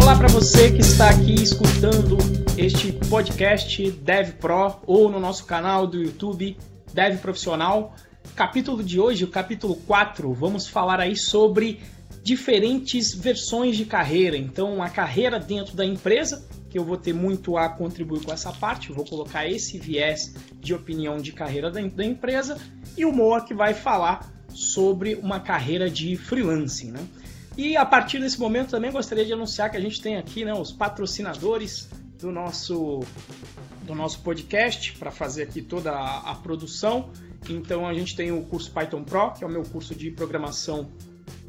Olá para você que está aqui escutando este podcast Dev Pro ou no nosso canal do YouTube Dev Profissional. Capítulo de hoje, o capítulo 4, vamos falar aí sobre diferentes versões de carreira. Então, a carreira dentro da empresa, que eu vou ter muito a contribuir com essa parte, vou colocar esse viés de opinião de carreira dentro da empresa, e o Moa que vai falar sobre uma carreira de freelancing, né? E a partir desse momento também gostaria de anunciar que a gente tem aqui né, os patrocinadores do nosso, do nosso podcast para fazer aqui toda a, a, produção. Então a gente tem o curso Python Pro, que é o meu curso de programação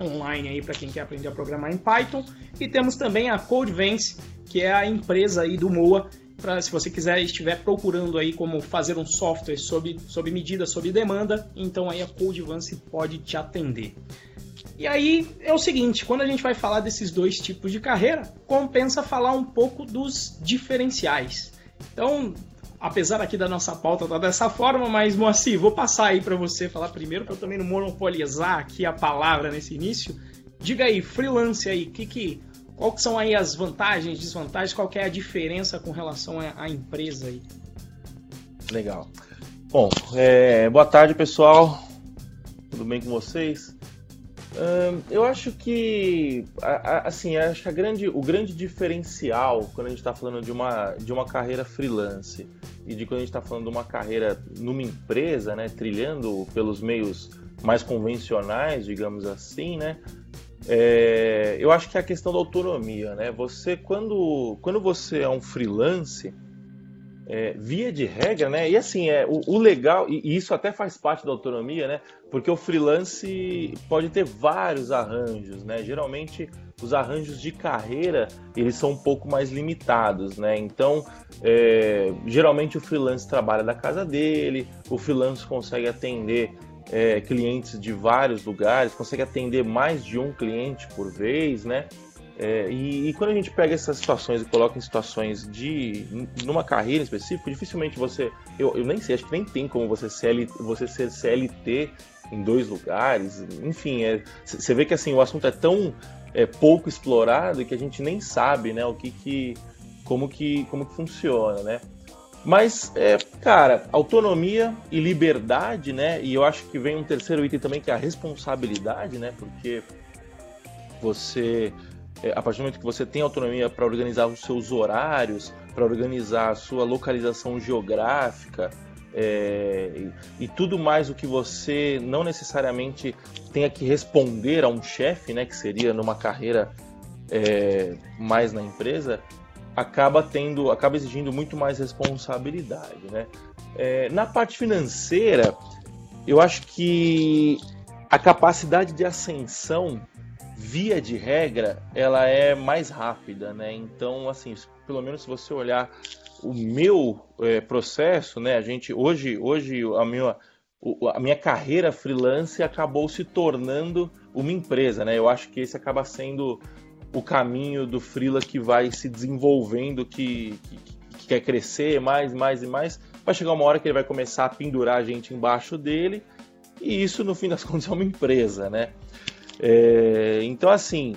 online aí para quem quer aprender a programar em Python. E temos também a Codevance, que é a empresa aí do Moa, para se você quiser estiver procurando aí como fazer um software sob, sob medida, sob demanda, então aí a Codevance pode te atender. E aí é o seguinte, quando a gente vai falar desses dois tipos de carreira, compensa falar um pouco dos diferenciais. Então, apesar aqui da nossa pauta estar tá dessa forma, mas Moacir, vou passar aí para você falar primeiro, para eu também não monopolizar aqui a palavra nesse início. Diga aí, freelance aí, que que, qual que são aí as vantagens, desvantagens, qual que é a diferença com relação à empresa aí? Legal. Bom, é, boa tarde pessoal, tudo bem com vocês? Eu acho que assim acho que grande, o grande diferencial quando a gente está falando de uma, de uma carreira freelance e de quando a gente está falando de uma carreira numa empresa, né, trilhando pelos meios mais convencionais, digamos assim, né, é, eu acho que é a questão da autonomia, né? Você quando, quando você é um freelance, é, via de regra, né? E assim, é, o, o legal, e, isso até faz parte da autonomia, né? Porque o freelance pode ter vários arranjos, né? Geralmente os arranjos de carreira eles são um pouco mais limitados, né? Então, é, geralmente o freelance trabalha da casa dele, o freelance consegue atender é, clientes de vários lugares, consegue atender mais de um cliente por vez, né? É, e, e, quando a gente pega essas situações e coloca em situações de. numa carreira específica, dificilmente você. Eu, eu nem sei, acho que nem tem como você, CL, você ser CLT em dois lugares. Enfim, você é, vê que assim, o assunto é tão é, pouco explorado que a gente nem sabe né, o que, que. como que. como que funciona, né? Mas, é, cara, autonomia e liberdade, né? E eu acho que vem um terceiro item também que é a responsabilidade, né? Porque você a partir do momento que você tem autonomia para organizar os seus horários, para organizar a sua localização geográfica é, e, e, tudo mais o que você não necessariamente tenha que responder a um chefe, né, que seria numa carreira é, mais na empresa, acaba tendo, acaba exigindo muito mais responsabilidade, né? É, na parte financeira, eu acho que a capacidade de ascensão via de regra, ela é mais rápida, né? Então, assim, pelo menos se você olhar o meu é, processo, né? A gente hoje, hoje a minha a minha carreira freelance acabou se tornando uma empresa, né? Eu acho que esse acaba sendo o caminho do freela que vai se desenvolvendo, que, que, que quer crescer mais, mais e mais. Vai chegar uma hora que ele vai começar a pendurar a gente embaixo dele, e isso, no fim das contas, é uma empresa, né? É, então, assim,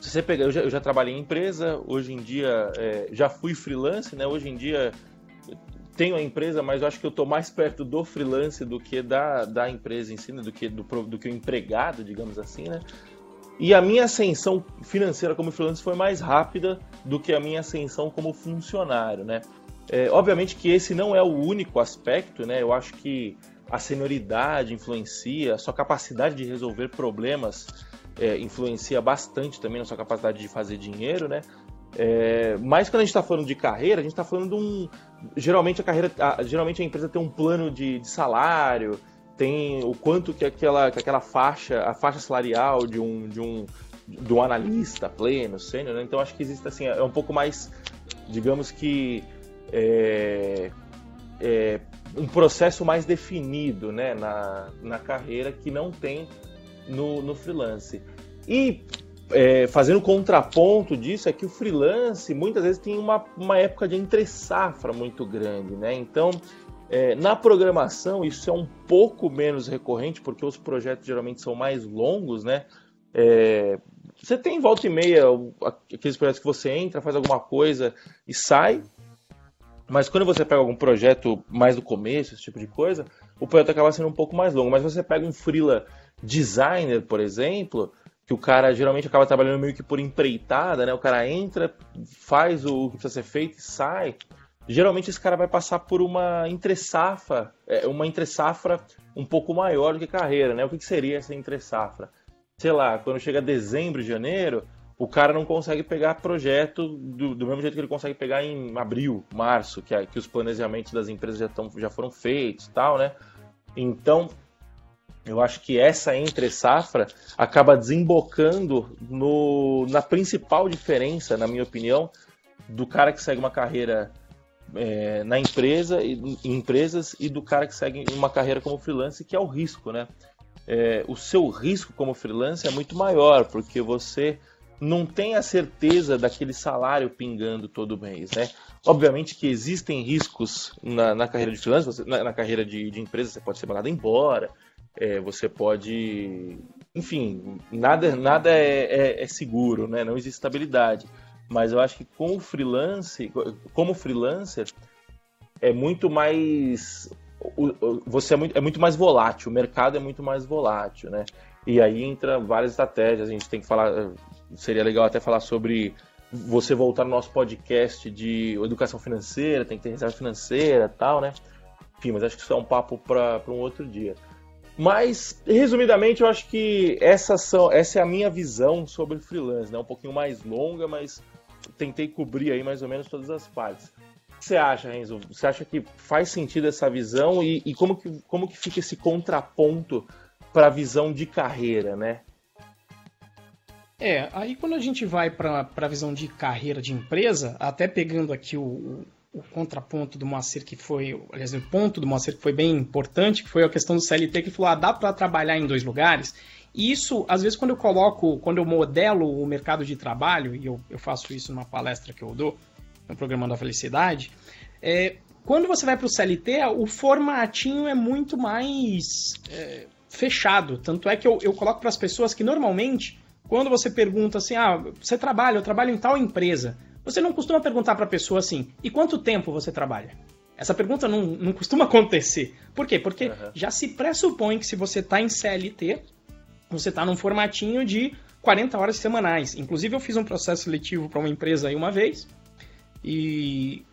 se você pegar, eu já, eu já, trabalhei em empresa, hoje em dia é, já fui freelance, né? Hoje em dia tenho a empresa, mas eu acho que eu estou mais perto do freelance do que da, da empresa em si, né? do que do, do que o empregado, digamos assim, né? E a minha ascensão financeira como freelance foi mais rápida do que a minha ascensão como funcionário, né? É, obviamente que esse não é o único aspecto, né? Eu acho que a senioridade influencia, a sua capacidade de resolver problemas é, influencia bastante também na sua capacidade de fazer dinheiro, né? É, mas quando a gente está falando de carreira, a gente está falando de um. Geralmente a carreira. A, geralmente a empresa tem um plano de, de, salário, tem o quanto que aquela, que aquela faixa, a faixa salarial de um, de um, de um analista pleno, sênior, né? Então acho que existe assim, é um pouco mais, digamos que. É, é, um processo mais definido né, na, na carreira que não tem no, no freelance. E é, fazendo contraponto disso é que o freelance muitas vezes tem uma, uma época de entre safra muito grande, né? Então, é, na programação isso é um pouco menos recorrente porque os projetos geralmente são mais longos, né? É, você tem volta e meia aqueles projetos que você entra, faz alguma coisa e sai, mas quando você pega algum projeto mais do começo, esse tipo de coisa, o projeto acaba sendo um pouco mais longo. Mas você pega um freela designer, por exemplo, que o cara geralmente acaba trabalhando meio que por empreitada, né? O cara entra, faz o que precisa ser feito e sai. Geralmente esse cara vai passar por uma entre-safra, é, uma entre-safra um pouco maior do que carreira, né? O que seria essa entre-safra? Sei lá, quando chega dezembro, janeiro, o cara não consegue pegar projeto do, do, mesmo jeito que ele consegue pegar em abril, março, que, é, que os planejamentos das empresas já, tão, já foram feitos tal, né? Então, eu acho que essa entre safra acaba desembocando no, na principal diferença, na minha opinião, do cara que segue uma carreira é, na empresa, em empresas e do cara que segue uma carreira como freelance, que é o risco, né? É, o seu risco como freelance é muito maior, porque você não tem a certeza daquele salário pingando todo mês, né? Obviamente que existem riscos na, na carreira de freelance, você, na, na, carreira de, de, empresa, você pode ser mandado embora, é, você pode... Enfim, nada, nada é, é, é, seguro, né? Não existe estabilidade. Mas eu acho que com o freelance, como freelancer, é muito mais... Você é muito, é muito mais volátil, o mercado é muito mais volátil, né? E aí entra várias estratégias, a gente tem que falar seria legal até falar sobre você voltar no nosso podcast de educação financeira, tem que ter reserva financeira tal, né? Enfim, mas acho que isso é um papo para um outro dia. Mas, resumidamente, eu acho que essa, são, essa é a minha visão sobre freelance, né? Um pouquinho mais longa, mas tentei cobrir aí mais ou menos todas as partes. O que você acha, Renzo? Você acha que faz sentido essa visão e, e como, que, como que fica esse contraponto para a visão de carreira, né? É, aí quando a gente vai para a visão de carreira de empresa, até pegando aqui o, o, contraponto do Moacir, que foi, aliás, o ponto do Moacir que foi bem importante, que foi a questão do CLT, que falou, ah, dá para trabalhar em dois lugares. E isso, às vezes, quando eu coloco, quando eu modelo o mercado de trabalho, e eu, eu faço isso numa palestra que eu dou, no programa da felicidade, é, quando você vai para o CLT, o formatinho é muito mais é, fechado. Tanto é que eu, eu coloco para as pessoas que normalmente quando você pergunta assim, ah, você trabalha, eu trabalho em tal empresa, você não costuma perguntar para a pessoa assim, e quanto tempo você trabalha? Essa pergunta não, não costuma acontecer. Por quê? Porque uhum. já se pressupõe que se você está em CLT, você está num formatinho de 40 horas semanais. Inclusive, eu fiz um processo seletivo para uma empresa aí uma vez, e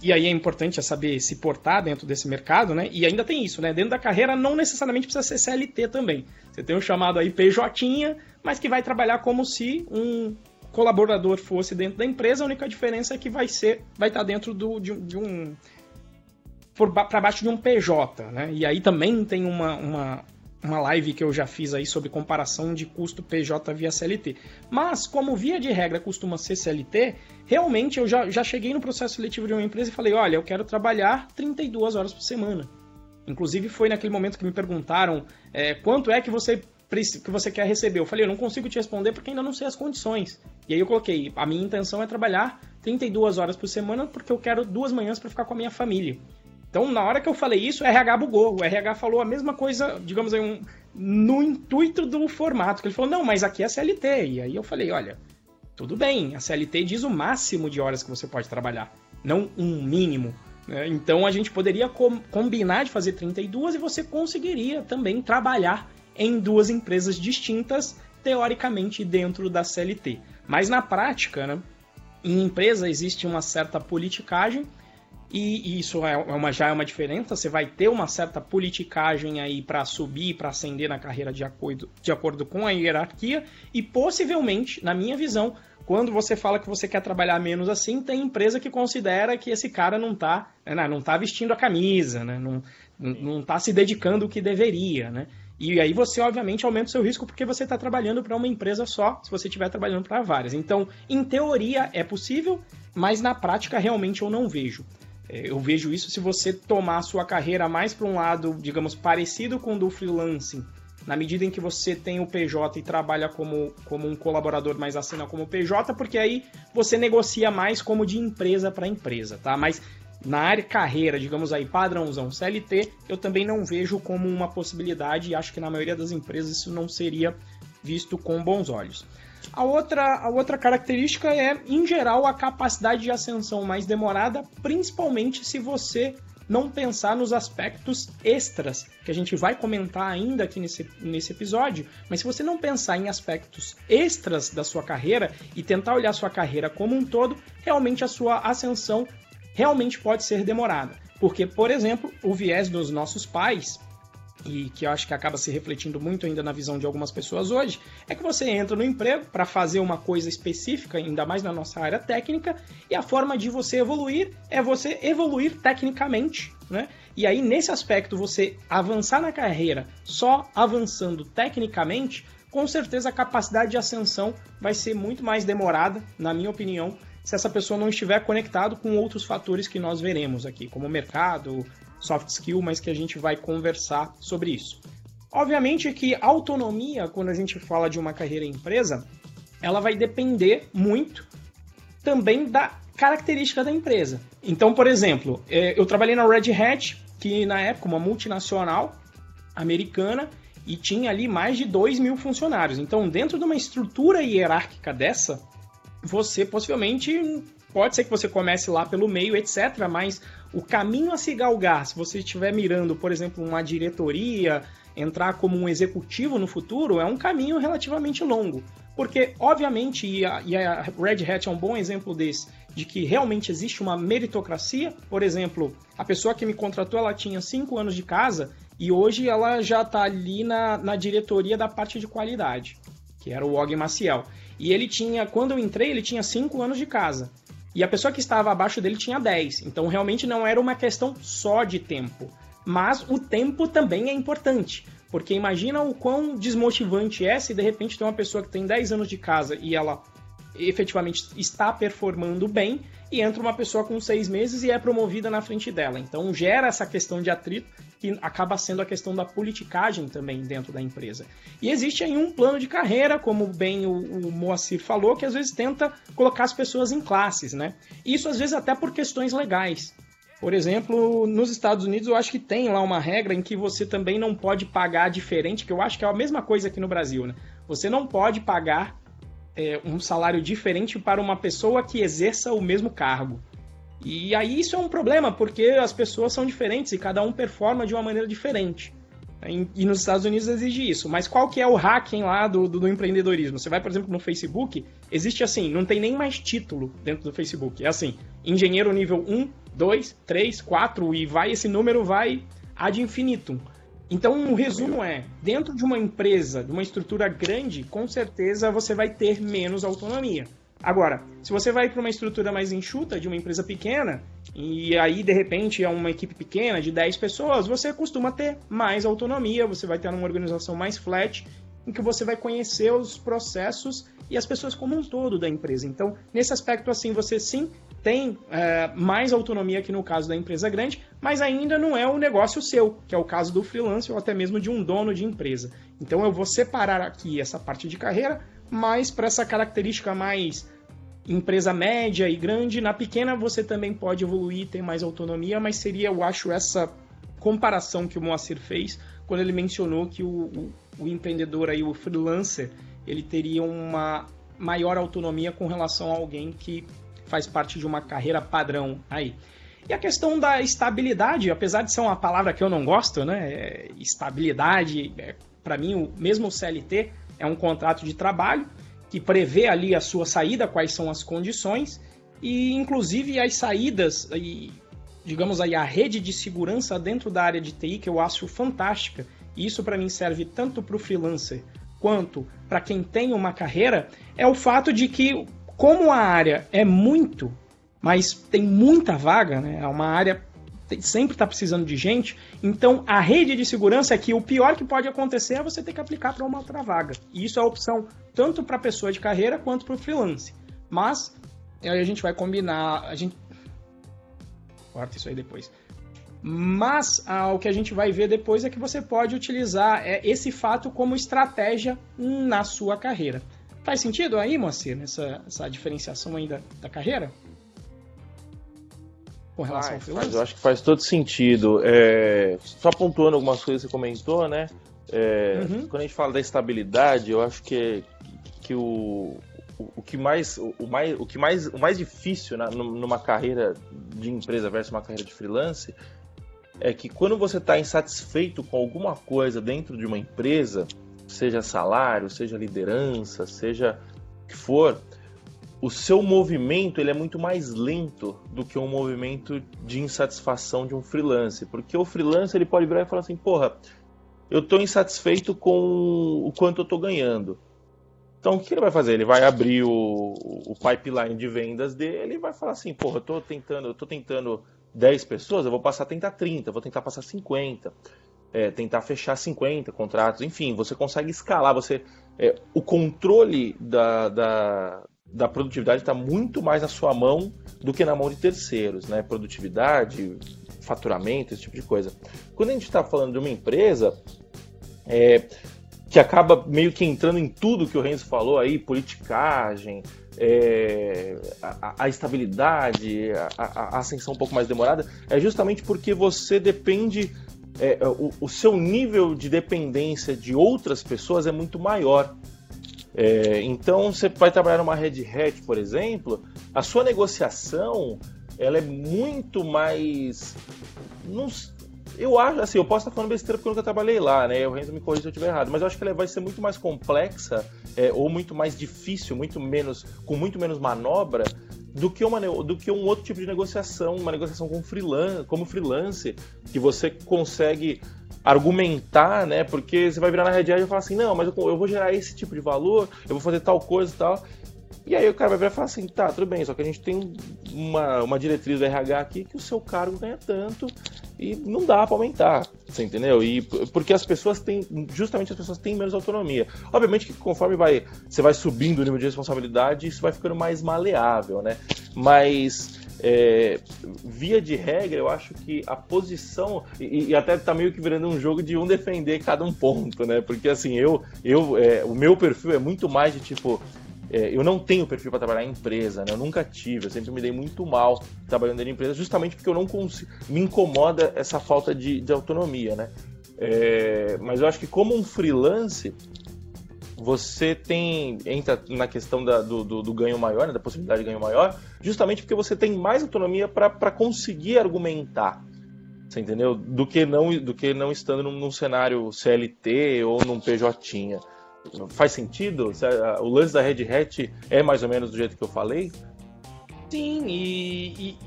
e aí é importante saber se portar dentro desse mercado, né? E ainda tem isso, né? Dentro da carreira não necessariamente precisa ser CLT também. Você tem um chamado aí PJ, mas que vai trabalhar como se um colaborador fosse dentro da empresa. A única diferença é que vai ser, vai estar dentro do, de, de um para baixo de um PJ, né? E aí também tem uma, uma, uma live que eu já fiz aí sobre comparação de custo PJ via CLT. Mas, como via de regra costuma ser CLT, realmente eu já, já cheguei no processo seletivo de uma empresa e falei: olha, eu quero trabalhar 32 horas por semana. Inclusive, foi naquele momento que me perguntaram é, quanto é que você, que você quer receber. Eu falei: eu não consigo te responder porque ainda não sei as condições. E aí eu coloquei: a minha intenção é trabalhar 32 horas por semana porque eu quero duas manhãs para ficar com a minha família. Então, na hora que eu falei isso, o RH bugou. O RH falou a mesma coisa, digamos aí, um, no intuito do formato. Ele falou, não, mas aqui é CLT. E aí eu falei, olha, tudo bem, a CLT diz o máximo de horas que você pode trabalhar, não um mínimo. Né? Então, a gente poderia com, combinar de fazer 32 e você conseguiria também trabalhar em duas empresas distintas, teoricamente, dentro da CLT. Mas na prática, né, em empresa existe uma certa politicagem e isso é uma, já é uma diferença. Você vai ter uma certa politicagem aí para subir, para ascender na carreira de acordo, de acordo com a hierarquia. E possivelmente, na minha visão, quando você fala que você quer trabalhar menos assim, tem empresa que considera que esse cara não está né, não tá vestindo a camisa, né, não, não está se dedicando o que deveria, né? E aí você, obviamente, aumenta o seu risco porque você está trabalhando para uma empresa só, se você estiver trabalhando para várias. Então, em teoria é possível, mas na prática realmente eu não vejo. É, eu vejo isso se você tomar a sua carreira mais para um lado, digamos, parecido com o do freelancing, na medida em que você tem o PJ e trabalha como, como um colaborador, mas assina como PJ, porque aí você negocia mais como de empresa para empresa, tá? Mas na área carreira, digamos aí, padrãozão CLT, eu também não vejo como uma possibilidade e acho que na maioria das empresas isso não seria visto com bons olhos. A outra, a outra característica é, em geral, a capacidade de ascensão mais demorada, principalmente se você não pensar nos aspectos extras, que a gente vai comentar ainda aqui nesse, nesse episódio, mas se você não pensar em aspectos extras da sua carreira e tentar olhar sua carreira como um todo, realmente a sua ascensão realmente pode ser demorada. Porque, por exemplo, o viés dos nossos pais, e que eu acho que acaba se refletindo muito ainda na visão de algumas pessoas hoje, é que você entra no emprego para fazer uma coisa específica, ainda mais na nossa área técnica, e a forma de você evoluir é você evoluir tecnicamente, né? E aí, nesse aspecto, você avançar na carreira só avançando tecnicamente, com certeza a capacidade de ascensão vai ser muito mais demorada, na minha opinião, se essa pessoa não estiver conectado com outros fatores que nós veremos aqui, como mercado, soft skill, mas que a gente vai conversar sobre isso. Obviamente que autonomia, quando a gente fala de uma carreira em empresa, ela vai depender muito também da característica da empresa. Então, por exemplo, é, eu trabalhei na Red Hat, que na época uma multinacional americana e tinha ali mais de 2 mil funcionários. Então, dentro de uma estrutura hierárquica dessa, você possivelmente pode ser que você comece lá pelo meio, etc. Mas o caminho a se galgar, se você estiver mirando, por exemplo, uma diretoria, entrar como um executivo no futuro, é um caminho relativamente longo. Porque, obviamente, e a, e a Red Hat é um bom exemplo desse, de que realmente existe uma meritocracia. Por exemplo, a pessoa que me contratou, ela tinha 5 anos de casa e hoje ela já está ali na, na diretoria da parte de qualidade, que era o Og Maciel. E ele tinha, quando eu entrei, ele tinha 5 anos de casa. E a pessoa que estava abaixo dele tinha 10. Então realmente não era uma questão só de tempo. Mas o tempo também é importante. Porque imagina o quão desmotivante é se de repente tem uma pessoa que tem 10 anos de casa e ela efetivamente está performando bem e entra uma pessoa com seis meses e é promovida na frente dela. Então gera essa questão de atrito que acaba sendo a questão da politicagem também dentro da empresa. E existe aí um plano de carreira, como bem o, o Moacir falou, que às vezes tenta colocar as pessoas em classes, né? Isso às vezes até por questões legais. Por exemplo, nos Estados Unidos eu acho que tem lá uma regra em que você também não pode pagar diferente, que eu acho que é a mesma coisa aqui no Brasil, né? Você não pode pagar é, um salário diferente para uma pessoa que exerça o mesmo cargo. E aí isso é um problema, porque as pessoas são diferentes e cada um performa de uma maneira diferente. E nos Estados Unidos exige isso. Mas qual que é o hacking lá do, do, do, empreendedorismo? Você vai, por exemplo, no Facebook, existe assim, não tem nem mais título dentro do Facebook. É assim, engenheiro nível 1, 2, 3, 4 e vai, esse número vai ad infinitum. Então, o resumo é: dentro de uma empresa, de uma estrutura grande, com certeza você vai ter menos autonomia. Agora, se você vai para uma estrutura mais enxuta, de uma empresa pequena, e aí de repente é uma equipe pequena, de 10 pessoas, você costuma ter mais autonomia, você vai ter uma organização mais flat, em que você vai conhecer os processos e as pessoas como um todo da empresa. Então, nesse aspecto, assim, você sim tem é, mais autonomia que no caso da empresa grande, mas ainda não é o negócio seu, que é o caso do freelancer ou até mesmo de um dono de empresa. Então eu vou separar aqui essa parte de carreira, mais para essa característica mais empresa média e grande. Na pequena você também pode evoluir, ter mais autonomia, mas seria, eu acho, essa comparação que o Moacir fez quando ele mencionou que o, o, o empreendedor aí, o freelancer, ele teria uma maior autonomia com relação a alguém que faz parte de uma carreira padrão aí. E a questão da estabilidade, apesar de ser uma palavra que eu não gosto, né? É, estabilidade, é, para mim, o, mesmo CLT é um contrato de trabalho que prevê ali a sua saída, quais são as condições, e inclusive as saídas, e, digamos aí, a rede de segurança dentro da área de TI, que eu acho fantástica. E isso para mim serve tanto para o freelancer quanto para quem tem uma carreira, é o fato de que como a área é muito, mas tem muita vaga, né? É uma área sempre está precisando de gente. Então a rede de segurança é que o pior que pode acontecer é você ter que aplicar para uma outra vaga. E isso é opção tanto para pessoa de carreira quanto para o freelance. Mas aí a gente vai combinar, a gente corta isso aí depois. Mas ah, o que a gente vai ver depois é que você pode utilizar é, esse fato como estratégia na sua carreira. Faz sentido aí, Moacir, nessa essa diferenciação ainda da carreira? Com relação faz, ao freelance? Faz, eu acho que faz todo sentido. É, só pontuando algumas coisas que você comentou, né? É, uhum. Quando a gente fala da estabilidade, eu acho que, que o, o, o que mais o, mais o que mais o mais difícil na, numa carreira de empresa versus uma carreira de freelance é que quando você está insatisfeito com alguma coisa dentro de uma empresa, seja salário, seja liderança, seja o que for, o seu movimento ele é muito mais lento do que um movimento de insatisfação de um freelance, porque o freelance ele pode virar e falar assim, porra, eu estou insatisfeito com o quanto eu estou ganhando. Então o que ele vai fazer? Ele vai abrir o, o pipeline de vendas dele e vai falar assim, porra, eu estou tentando, eu tô tentando 10 pessoas, eu vou passar a tentar 30, vou tentar passar 50, é, tentar fechar 50 contratos, enfim, você consegue escalar, você é, o controle da, da, da produtividade está muito mais na sua mão do que na mão de terceiros, né? Produtividade, faturamento, esse tipo de coisa. Quando a gente está falando de uma empresa é, que acaba meio que entrando em tudo que o Renzo falou aí, politicagem, é, a, a, estabilidade, a, a, ascensão um pouco mais demorada, é justamente porque você depende, é, o, o, seu nível de dependência de outras pessoas é muito maior. É, então, você vai trabalhar numa Red Hat, por exemplo, a sua negociação ela é muito mais. Não, eu acho, assim, eu posso estar falando besteira porque eu nunca trabalhei lá, né? O Renzo me corrija se eu estiver errado, mas eu acho que ela vai ser muito mais complexa é, ou muito mais difícil, muito menos, com muito menos manobra do que, uma, do que um outro tipo de negociação, uma negociação com freelance, como freelance, que você consegue argumentar, né? Porque você vai virar na Red e falar assim, não, mas eu, eu vou gerar esse tipo de valor, eu vou fazer tal coisa e tal. E aí o cara vai virar e falar assim, tá, tudo bem, só que a gente tem uma, uma diretriz do RH aqui que o seu cargo ganha tanto e não dá para aumentar, você entendeu? E porque as pessoas têm, justamente as pessoas têm menos autonomia. Obviamente que conforme vai, você vai subindo o nível de responsabilidade, isso vai ficando mais maleável, né? Mas é, via de regra, eu acho que a posição e, e, até tá meio que virando um jogo de um defender cada um ponto, né? Porque assim, eu, eu, é, o meu perfil é muito mais de tipo é, eu não tenho perfil para trabalhar em empresa, né? Eu nunca tive, eu sempre me dei muito mal trabalhando em empresa, justamente porque eu não consigo. Me incomoda essa falta de, de autonomia, né? É, mas eu acho que como um freelance, você tem. entra na questão da, do, do, do, ganho maior, né? da possibilidade de ganho maior, justamente porque você tem mais autonomia para conseguir argumentar. Você entendeu? Do que não, do que não estando num, num cenário CLT ou num PJ. Faz sentido? O lance da Red Hat é mais ou menos do jeito que eu falei? Sim, e, e,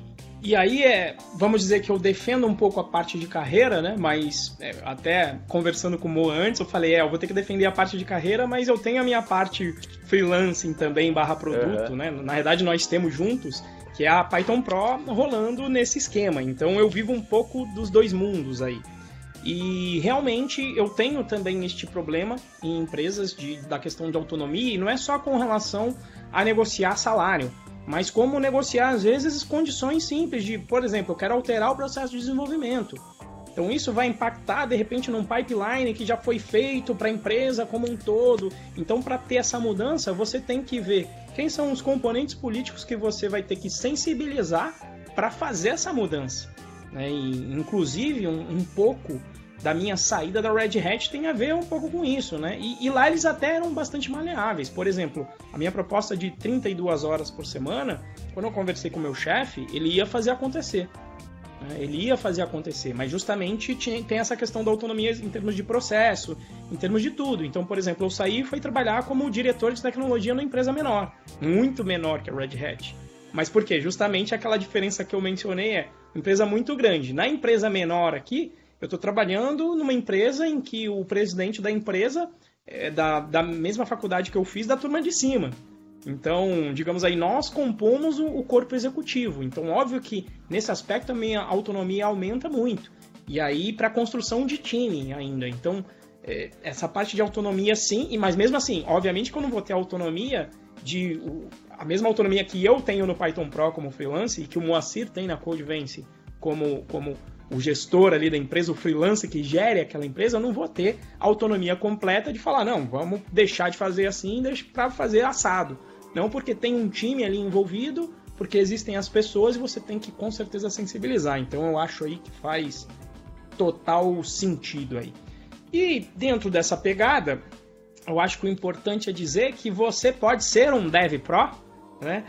e aí é. Vamos dizer que eu defendo um pouco a parte de carreira, né? Mas é, até conversando com o Mo antes, eu falei, é, eu vou ter que defender a parte de carreira, mas eu tenho a minha parte freelancing também, barra produto, uhum. né? Na verdade, nós temos juntos, que é a Python Pro rolando nesse esquema. Então eu vivo um pouco dos dois mundos aí. E realmente eu tenho também este problema em empresas de, da questão de autonomia, e não é só com relação a negociar salário, mas como negociar às vezes condições simples de, por exemplo, eu quero alterar o processo de desenvolvimento. Então isso vai impactar de repente num pipeline que já foi feito para a empresa como um todo. Então para ter essa mudança, você tem que ver quem são os componentes políticos que você vai ter que sensibilizar para fazer essa mudança. Né? E, inclusive, um, um, pouco da minha saída da Red Hat tem a ver um pouco com isso, né? E, e, lá eles até eram bastante maleáveis. Por exemplo, a minha proposta de 32 horas por semana, quando eu conversei com o meu chefe, ele ia fazer acontecer. Né? Ele ia fazer acontecer, mas justamente tinha, tem essa questão da autonomia em termos de processo, em termos de tudo. Então, por exemplo, eu saí e fui trabalhar como diretor de tecnologia numa empresa menor, muito menor que a Red Hat. Mas por quê? Justamente aquela diferença que eu mencionei é empresa muito grande. Na empresa menor aqui, eu estou trabalhando numa empresa em que o presidente da empresa é da, da mesma faculdade que eu fiz, da turma de cima. Então, digamos aí, nós compomos o, o corpo executivo. Então, óbvio que nesse aspecto a minha autonomia aumenta muito. E aí, para construção de time ainda. Então, é, essa parte de autonomia sim, e mas mesmo assim, obviamente que eu não vou ter autonomia de a mesma autonomia que eu tenho no Python Pro como freelance e que o Moacir tem na Codevence como, como o gestor ali da empresa, o freelance que gere aquela empresa, eu não vou ter autonomia completa de falar, não, vamos deixar de fazer assim para fazer assado. Não porque tem um time ali envolvido, porque existem as pessoas e você tem que com certeza sensibilizar. Então eu acho aí que faz total sentido aí. E dentro dessa pegada, eu acho que o importante é dizer que você pode ser um Dev Pro, né?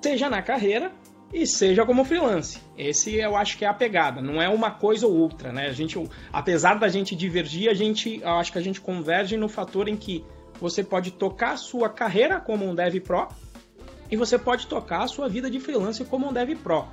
Seja na carreira e seja como freelance. Esse eu acho que é a pegada, não é uma coisa ou outra, né? A gente, apesar da gente divergir, a gente, eu acho que a gente converge no fator em que você pode tocar a sua carreira como um Dev Pro e você pode tocar a sua vida de freelancer como um Dev Pro.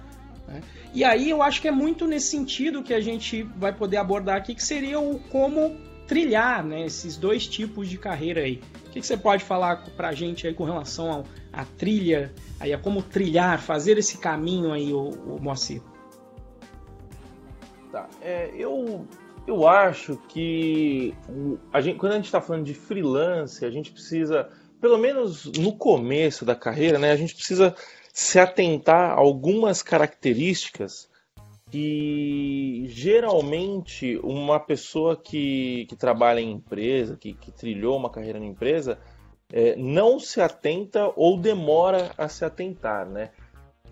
Né? E aí eu acho que é muito nesse sentido que a gente vai poder abordar aqui, que seria o como trilhar né, esses dois tipos de carreira aí. O que, que você pode falar para a gente aí com relação à trilha, aí, a como trilhar, fazer esse caminho aí, o, o Moacir? Tá, é, eu, eu acho que a gente, quando a gente está falando de freelance, a gente precisa, pelo menos no começo da carreira, né, a gente precisa se atentar a algumas características que geralmente uma pessoa que, que trabalha em empresa, que, que trilhou uma carreira na empresa, é, não se atenta ou demora a se atentar, né?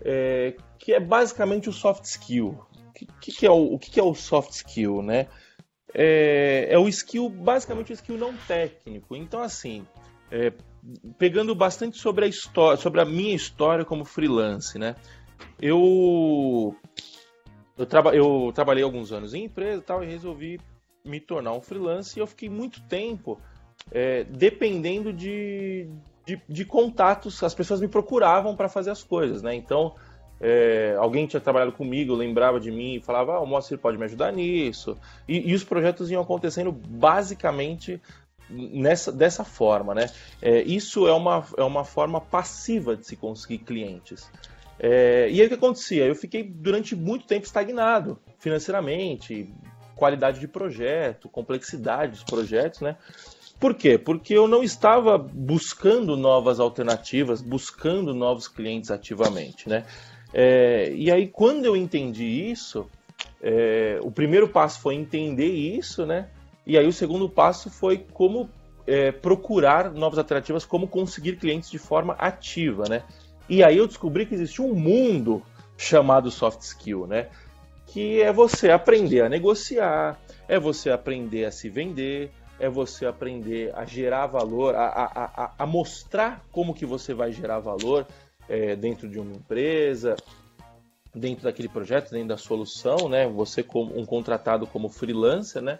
É, que é basicamente o soft skill. O que, que, é, o, o que, que, é o soft skill, né? É, é, o skill, basicamente o skill não técnico. Então, assim, é, pegando bastante sobre a história, sobre a minha história como freelance, né? Eu eu, traba, eu trabalhei alguns anos em empresa e tal e resolvi me tornar um freelance e eu fiquei muito tempo é, dependendo de, de, de, contatos. As pessoas me procuravam para fazer as coisas, né? Então, é, alguém tinha trabalhado comigo, lembrava de mim e falava: ah, o Moacir pode me ajudar nisso. E, e, os projetos iam acontecendo basicamente nessa, dessa forma, né? É, isso é uma, é uma forma passiva de se conseguir clientes. É, e aí o que acontecia? Eu fiquei durante muito tempo estagnado financeiramente, qualidade de projeto, complexidade dos projetos, né? Por quê? Porque eu não estava buscando novas alternativas, buscando novos clientes ativamente, né? É, e aí quando eu entendi isso, é, o primeiro passo foi entender isso, né? E aí o segundo passo foi como é, procurar novas alternativas, como conseguir clientes de forma ativa, né? E aí eu descobri que existe um mundo chamado soft skill, né? Que é você aprender a negociar, é você aprender a se vender, é você aprender a gerar valor, a, a, a, a mostrar como que você vai gerar valor é, dentro de uma empresa, dentro daquele projeto, dentro da solução, né? Você como um contratado como freelancer, né?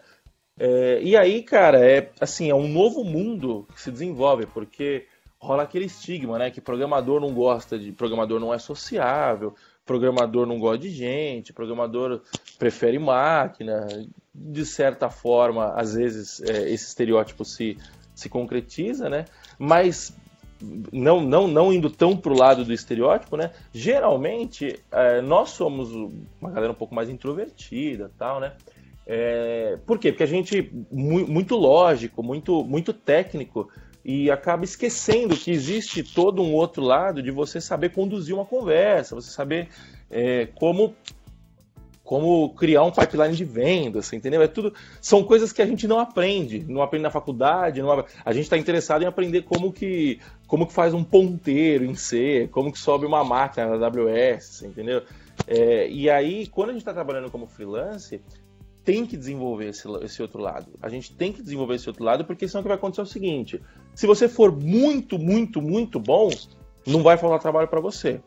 É, e aí, cara, é assim, é um novo mundo que se desenvolve, porque rola aquele estigma, né? Que programador não gosta de. Programador não é sociável, programador não gosta de gente, programador prefere máquina. De certa forma, às vezes é, esse estereótipo se, se concretiza, né? Mas não, não, não indo tão pro lado do estereótipo, né? Geralmente é, nós somos uma galera um pouco mais introvertida, tal, né? É, por quê? Porque a gente muito lógico, muito muito técnico e acaba esquecendo que existe todo um outro lado de você saber conduzir uma conversa, você saber é, como como criar um pipeline de vendas, entendeu? É tudo são coisas que a gente não aprende, não aprende na faculdade, não, a gente está interessado em aprender como que como que faz um ponteiro em C, como que sobe uma máquina na AWS, entendeu? É, e aí quando a gente está trabalhando como freelance tem que desenvolver esse, esse outro lado. A gente tem que desenvolver esse outro lado, porque senão o que vai acontecer é o seguinte: se você for muito, muito, muito bom, não vai faltar trabalho para você.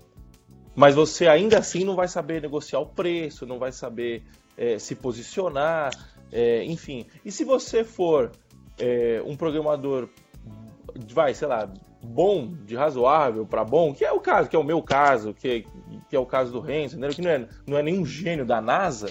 Mas você ainda assim não vai saber negociar o preço, não vai saber é, se posicionar, é, enfim. E se você for é, um programador, vai, sei lá, bom, de razoável para bom, que é o caso, que é o meu caso, que, que é o caso do Renzo, que não é, não é nenhum gênio da NASA,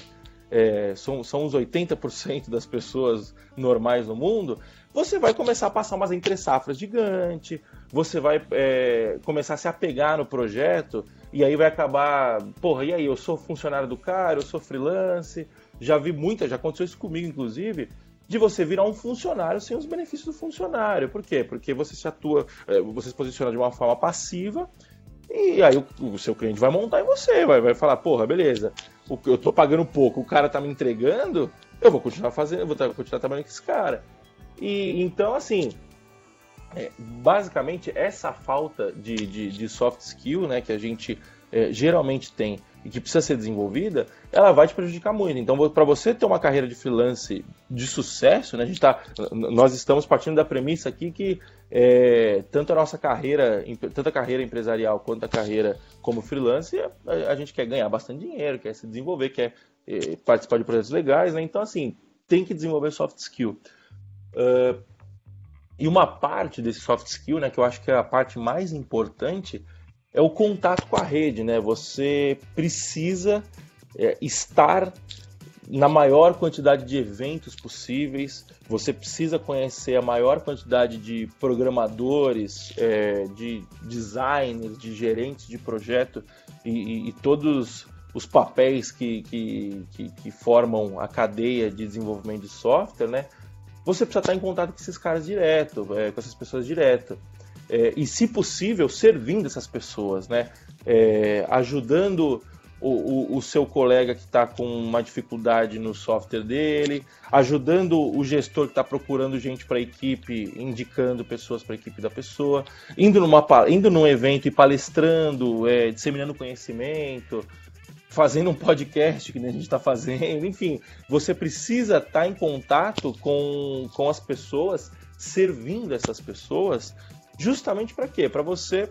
é, são, são os 80% das pessoas normais no mundo, você vai começar a passar umas entre safras gigante, você vai é, começar a se apegar no projeto, e aí vai acabar, porra, e aí, eu sou funcionário do cara, eu sou freelance, já vi muita, já aconteceu isso comigo, inclusive, de você virar um funcionário sem os benefícios do funcionário. Por quê? Porque você se atua, é, você se posiciona de uma forma passiva, e aí o, o seu cliente vai montar em você, vai, vai falar, porra, beleza, eu tô pagando pouco, o cara tá me entregando, eu vou continuar fazendo, vou continuar trabalhando com esse cara. E então, assim, é, basicamente essa falta de, de, de, soft skill, né, que a gente é, geralmente tem e que precisa ser desenvolvida, ela vai te prejudicar muito. Então, para você ter uma carreira de freelance de sucesso, né, a gente tá, nós estamos partindo da premissa aqui que é, tanto a nossa carreira, tanto a carreira empresarial quanto a carreira como freelance, a, a gente quer ganhar bastante dinheiro, quer se desenvolver, quer é, participar de projetos legais, né? Então, assim, tem que desenvolver soft skill. Uh, e uma parte desse soft skill, né, que eu acho que é a parte mais importante, é o contato com a rede, né? Você precisa é, estar na maior quantidade de eventos possíveis, você precisa conhecer a maior quantidade de programadores, é, de designers, de gerentes de projeto e, e, e todos os papéis que, que, que, que, formam a cadeia de desenvolvimento de software, né? Você precisa estar em contato com esses caras direto, é, com essas pessoas direto é, e, se possível, servindo essas pessoas, né? É, ajudando o, o, o, seu colega que está com uma dificuldade no software dele, ajudando o gestor que está procurando gente para a equipe, indicando pessoas para a equipe da pessoa, indo, numa, indo num evento e palestrando, é, disseminando conhecimento, fazendo um podcast que a gente está fazendo, enfim, você precisa estar tá em contato com, com as pessoas, servindo essas pessoas Justamente para quê? Para você,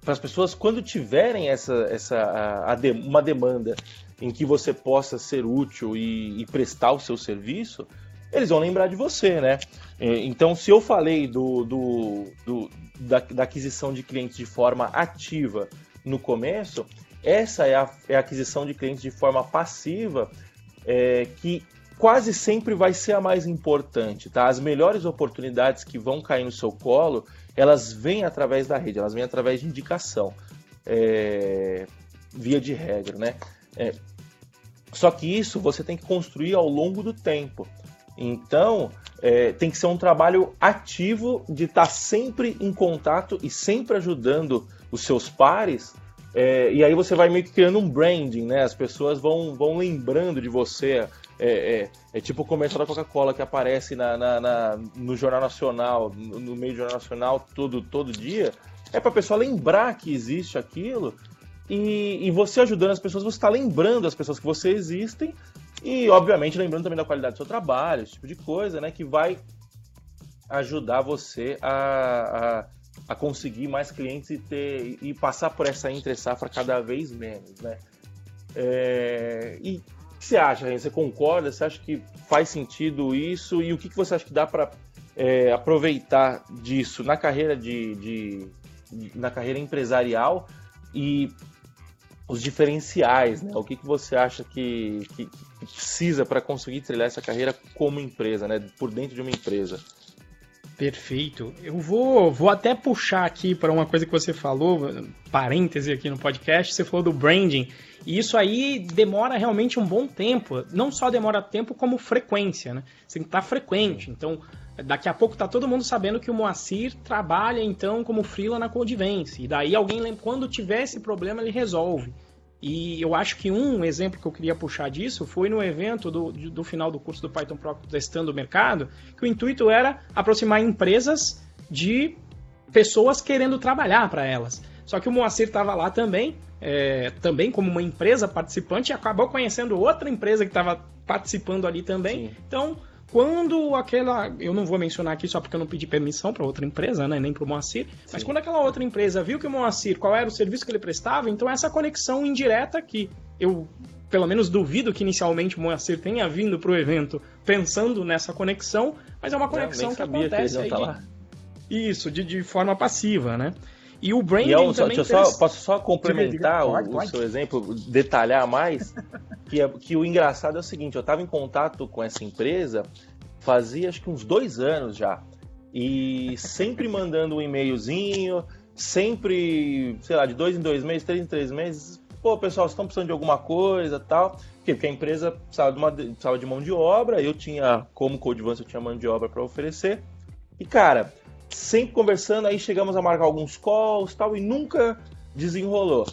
para as pessoas, quando tiverem essa, essa a, a de, uma demanda em que você possa ser útil e, e, prestar o seu serviço, eles vão lembrar de você, né? Então, se eu falei do, do, do da, da, aquisição de clientes de forma ativa no começo, essa é a, é a aquisição de clientes de forma passiva é, que quase sempre vai ser a mais importante, tá? As melhores oportunidades que vão cair no seu colo, elas vêm através da rede, elas vêm através de indicação, é... via de regra, né? É... Só que isso você tem que construir ao longo do tempo. Então, é, tem que ser um trabalho ativo de estar sempre em contato e sempre ajudando os seus pares. É, e aí você vai meio que criando um branding, né? As pessoas vão, vão lembrando de você, é, é, é, tipo o comercial da Coca-Cola que aparece na, na, na, no Jornal Nacional, no, no, meio do Jornal Nacional todo, todo dia. É para a pessoa lembrar que existe aquilo e, e você ajudando as pessoas, você está lembrando as pessoas que você existem e, obviamente, lembrando também da qualidade do seu trabalho, esse tipo de coisa, né? Que vai ajudar você a, a, a conseguir mais clientes e, ter, e passar por essa entre safra cada vez menos, né? É, e o que você acha, Você concorda? Você acha que faz sentido isso? E o que, você acha que dá para é, aproveitar disso na carreira de, de, na carreira empresarial e os diferenciais, né? O que, que você acha que, que, que precisa para conseguir trilhar essa carreira como empresa, né? Por dentro de uma empresa? Perfeito. Eu vou, vou até puxar aqui para uma coisa que você falou, parêntese aqui no podcast, você falou do branding. E isso aí demora realmente um bom tempo. Não só demora tempo, como frequência, né? Você tem que estar frequente. Então, daqui a pouco tá todo mundo sabendo que o Moacir trabalha, então, como freela na Codivence. E daí alguém, quando tiver esse problema, ele resolve. E eu acho que um exemplo que eu queria puxar disso foi no evento do, do final do curso do Python Pro Testando o Mercado, que o intuito era aproximar empresas de pessoas querendo trabalhar para elas. Só que o Moacir estava lá também, é, também como uma empresa participante, e acabou conhecendo outra empresa que estava participando ali também. Sim. Então, quando aquela. Eu não vou mencionar aqui só porque eu não pedi permissão para outra empresa, né? Nem para o Moacir. Sim. Mas quando aquela outra empresa viu que o Moacir, qual era o serviço que ele prestava, então essa conexão indireta que eu. Pelo menos duvido que inicialmente o Moacir tenha vindo para o evento pensando nessa conexão, mas é uma conexão não, que acontece que aí. Tá de, isso, de, de forma passiva, né? E o branding e eu, também... Deixa eu só, posso só complementar o, o, seu exemplo, detalhar mais, que, é, que o engraçado é o seguinte, eu estava em contato com essa empresa fazia acho que uns dois anos já, e sempre mandando um e-mailzinho, sempre, sei lá, de dois em dois meses, três em três meses, pô, pessoal, vocês estão precisando de alguma coisa tal, porque a empresa precisava de, uma, precisava de mão de obra, eu tinha, como Codevance, eu tinha mão de obra para oferecer, e cara sempre conversando, aí chegamos a marcar alguns calls tal, e nunca desenrolou.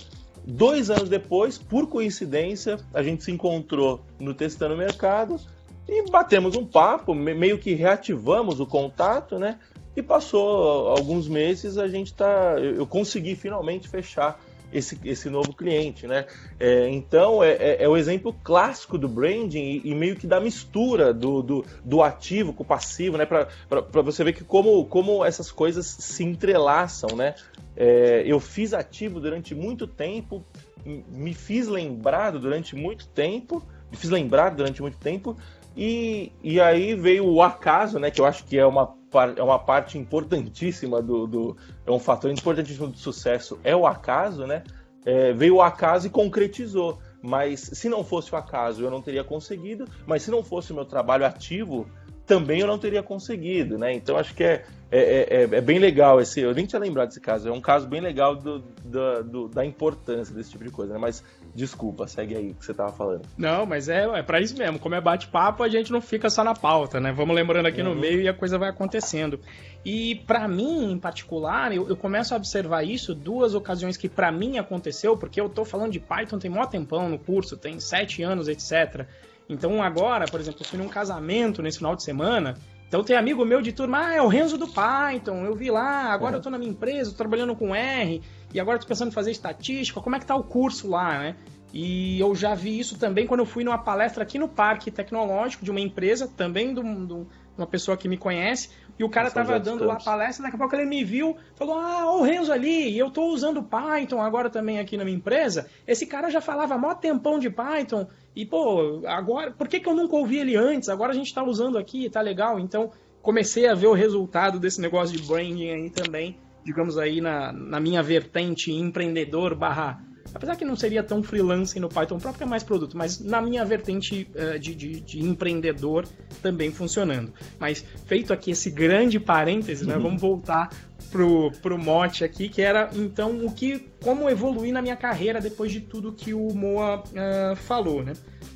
Dois anos depois, por coincidência, a gente se encontrou no Testando Mercado e batemos um papo, meio que reativamos o contato, né? E passou alguns meses, a gente tá. Eu consegui finalmente fechar esse, esse novo cliente, né? É, então é, é, é, o exemplo clássico do branding e, e, meio que da mistura do, do, do ativo com o passivo, né? Para você ver que como, como essas coisas se entrelaçam, né? É, eu fiz ativo durante muito tempo, me fiz lembrado durante muito tempo, me fiz lembrar durante muito tempo, e, e aí veio o acaso, né? Que eu acho que é uma, é uma parte importantíssima do, do É um fator importantíssimo do sucesso, é o acaso, né? É, veio o acaso e concretizou. Mas se não fosse o acaso, eu não teria conseguido. Mas se não fosse o meu trabalho ativo, também eu não teria conseguido, né? Então acho que é, é, é, é, bem legal esse. Eu nem tinha lembrado desse caso. É um caso bem legal do, do, do, da importância desse tipo de coisa, né? Mas desculpa, segue aí o que você tava falando. Não, mas é, é para isso mesmo. Como é bate-papo, a gente não fica só na pauta, né? Vamos lembrando aqui uhum. no meio e a coisa vai acontecendo. E para mim, em particular, eu, eu, começo a observar isso duas ocasiões que para mim aconteceu, porque eu tô falando de Python tem mó tempão no curso, tem sete anos, etc. Então agora, por exemplo, eu fui num casamento nesse final de semana. Então tem amigo meu de turma, ah, é o Renzo do Python, eu vi lá, agora é. eu tô na minha empresa, tô trabalhando com R, e agora tô pensando em fazer estatística, como é que tá o curso lá, né? E eu já vi isso também quando eu fui numa palestra aqui no Parque Tecnológico de uma empresa, também de uma pessoa que me conhece, e o cara estava dando lá a palestra, daqui a pouco ele me viu, falou: Ah, o Renzo ali, eu estou usando Python agora também aqui na minha empresa. Esse cara já falava mó tempão de Python, e, pô, agora, por que, que eu nunca ouvi ele antes? Agora a gente está usando aqui, tá legal. Então, comecei a ver o resultado desse negócio de branding aí também, digamos aí, na, na minha vertente empreendedor barra. Apesar que não seria tão freelance no Python próprio, é mais produto, mas na minha vertente uh, de, de, de, empreendedor também funcionando. Mas feito aqui esse grande parêntese, né, uhum. vamos voltar pro, pro mote aqui, que era então o que como evoluir na minha carreira depois de tudo que o Moa uh, falou, né?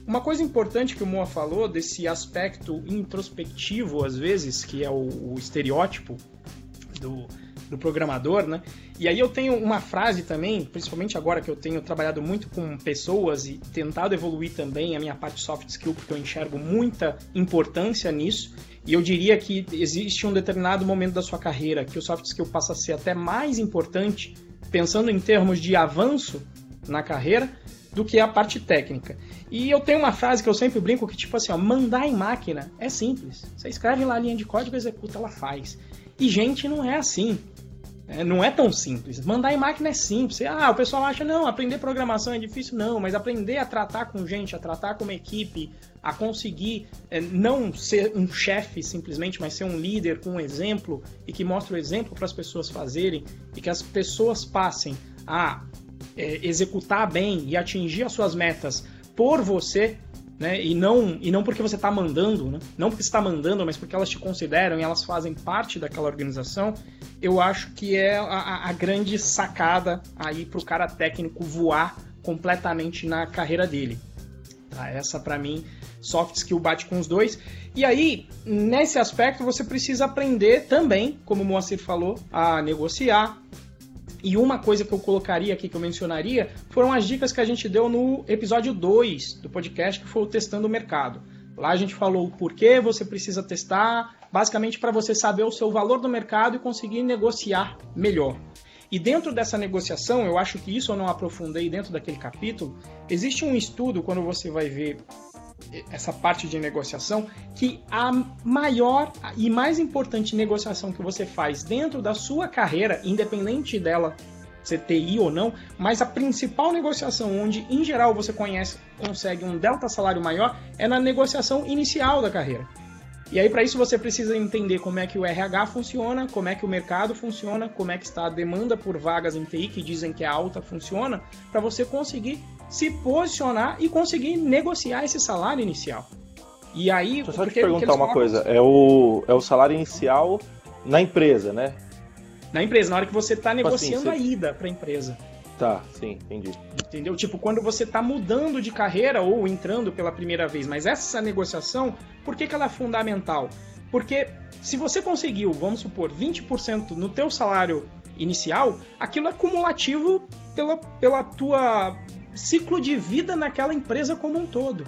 Uma coisa importante que o Moa falou desse aspecto introspectivo às vezes, que é o, o estereótipo do, do programador, né? E aí eu tenho uma frase também, principalmente agora que eu tenho trabalhado muito com pessoas e tentado evoluir também a minha parte soft skill, porque eu enxergo muita importância nisso. E eu diria que existe um determinado momento da sua carreira que o soft skill passa a ser até mais importante, pensando em termos de avanço na carreira, do que a parte técnica. E eu tenho uma frase que eu sempre brinco que tipo assim, ó, mandar em máquina é simples. Você escreve lá a linha de código, executa, ela faz. E gente não é assim. É, não é tão simples. Mandar em máquina é simples. Ah, o pessoal acha, não, aprender programação é difícil. Não, mas aprender a tratar com gente, a tratar com uma equipe, a conseguir é, não ser um chefe simplesmente, mas ser um líder com um exemplo e que mostre o exemplo para as pessoas fazerem e que as pessoas passem a é, executar bem e atingir as suas metas por você, né? E não, e não porque você está mandando, né? Não porque está mandando, mas porque elas te consideram e elas fazem parte daquela organização. Eu acho que é a, a grande sacada aí para o cara técnico voar completamente na carreira dele. Tá? Essa para mim, soft skill bate com os dois. E aí, nesse aspecto, você precisa aprender também, como o Moacir falou, a negociar, e uma coisa que eu colocaria aqui, que eu mencionaria, foram as dicas que a gente deu no episódio 2 do podcast, que foi o Testando o Mercado. Lá a gente falou o porquê você precisa testar, basicamente para você saber o seu valor do mercado e conseguir negociar melhor. E dentro dessa negociação, eu acho que isso eu não aprofundei dentro daquele capítulo, existe um estudo, quando você vai ver essa parte de negociação, que a maior e mais importante negociação que você faz dentro da sua carreira, independente dela ser TI ou não, mas a principal negociação onde em geral você conhece, consegue um delta salário maior é na negociação inicial da carreira. E aí para isso você precisa entender como é que o RH funciona, como é que o mercado funciona, como é que está a demanda por vagas em TI que dizem que é alta funciona, para você conseguir se posicionar e conseguir negociar esse salário inicial. E aí. Deixa eu só te perguntar uma coisa: é o, é o salário inicial na empresa, né? Na empresa, na hora que você está tipo assim, negociando assim, você... a ida para a empresa. Tá, sim, entendi. Entendeu? Tipo, quando você está mudando de carreira ou entrando pela primeira vez. Mas essa negociação, por que, que ela é fundamental? Porque se você conseguiu, vamos supor, 20% no teu salário inicial, aquilo é cumulativo pela, pela tua ciclo de vida naquela empresa como um todo.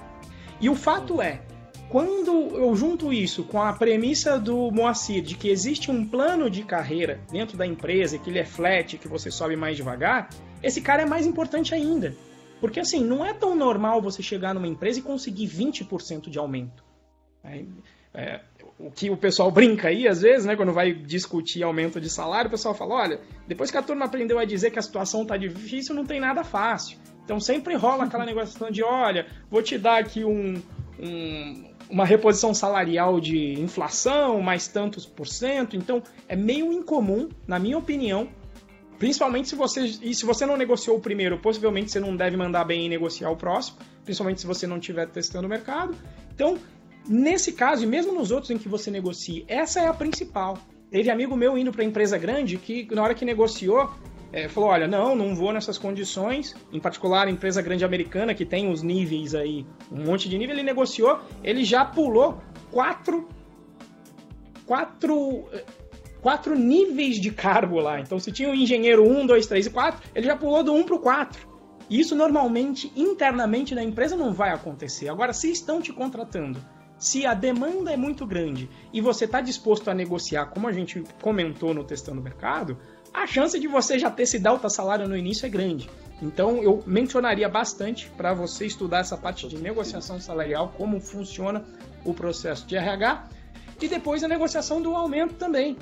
E o fato é, quando eu junto isso com a premissa do Moacir de que existe um plano de carreira dentro da empresa, que ele é flat, que você sobe mais devagar, esse cara é mais importante ainda. Porque assim, não é tão normal você chegar numa empresa e conseguir 20% de aumento. É, é, o que o pessoal brinca aí, às vezes, né, quando vai discutir aumento de salário, o pessoal fala: olha, depois que a turma aprendeu a dizer que a situação está difícil, não tem nada fácil. Então sempre rola aquela negociação de: olha, vou te dar aqui um, um uma reposição salarial de inflação, mais tantos por cento. Então, é meio incomum, na minha opinião, principalmente se você e se você não negociou o primeiro, possivelmente você não deve mandar bem em negociar o próximo, principalmente se você não estiver testando o mercado. Então, nesse caso e mesmo nos outros em que você negocie, essa é a principal. Teve amigo meu indo para empresa grande que na hora que negociou, é, falou: olha, não, não vou nessas condições. Em particular, a empresa grande americana, que tem os níveis aí, um monte de nível, ele negociou, ele já pulou quatro. Quatro. Quatro níveis de cargo lá. Então, se tinha um engenheiro 1, 2, 3 e 4, ele já pulou do 1 para o 4. Isso normalmente, internamente na empresa, não vai acontecer. Agora, se estão te contratando se a demanda é muito grande e você está disposto a negociar, como a gente comentou no Testando Mercado, a chance de você já ter esse alta salário no início é grande. Então eu mencionaria bastante para você estudar essa parte de negociação salarial, como funciona o processo de RH e depois a negociação do aumento também.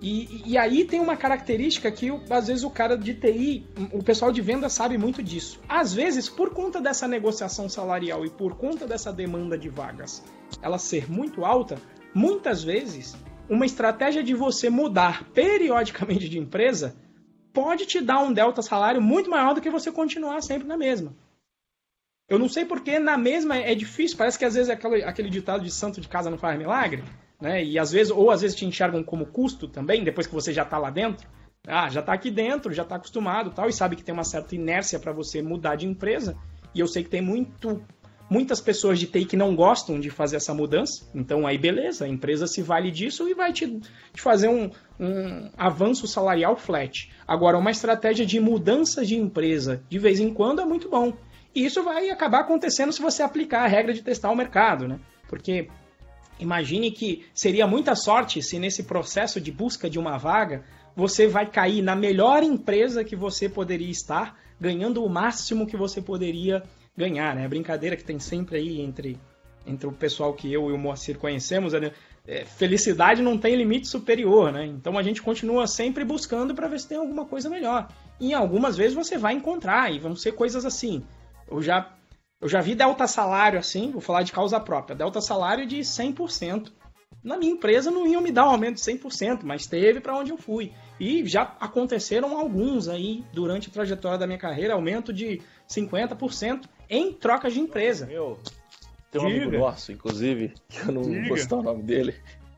E, e, aí tem uma característica que às vezes o cara de TI, o pessoal de venda sabe muito disso. Às vezes, por conta dessa negociação salarial e por conta dessa demanda de vagas ela ser muito alta, muitas vezes uma estratégia de você mudar periodicamente de empresa pode te dar um delta salário muito maior do que você continuar sempre na mesma. Eu não sei porque na mesma é difícil, parece que às vezes é aquele, aquele ditado de santo de casa não faz milagre, né? E às vezes, ou às vezes te enxergam como custo também, depois que você já está lá dentro. Ah, já está aqui dentro, já está acostumado tal, e sabe que tem uma certa inércia para você mudar de empresa. E eu sei que tem muito muitas pessoas de TI que não gostam de fazer essa mudança. Então aí beleza, a empresa se vale disso e vai te, te fazer um, um avanço salarial flat. Agora, uma estratégia de mudança de empresa de vez em quando é muito bom. E isso vai acabar acontecendo se você aplicar a regra de testar o mercado, né? Porque imagine que seria muita sorte se nesse processo de busca de uma vaga você vai cair na melhor empresa que você poderia estar, ganhando o máximo que você poderia ganhar, né? A brincadeira que tem sempre aí entre, entre o pessoal que eu e o Moacir conhecemos, né? É, felicidade não tem limite superior, né? Então a gente continua sempre buscando para ver se tem alguma coisa melhor. E algumas vezes você vai encontrar e vão ser coisas assim. Eu já eu já vi delta salário assim, vou falar de causa própria, delta salário de 100%. Na minha empresa não iam me dar um aumento de 100%, mas teve para onde eu fui. E já aconteceram alguns aí durante a trajetória da minha carreira, aumento de 50% em troca de empresa. Meu, tem um Diga. amigo nosso, inclusive, que eu não Diga. vou citar o nome dele,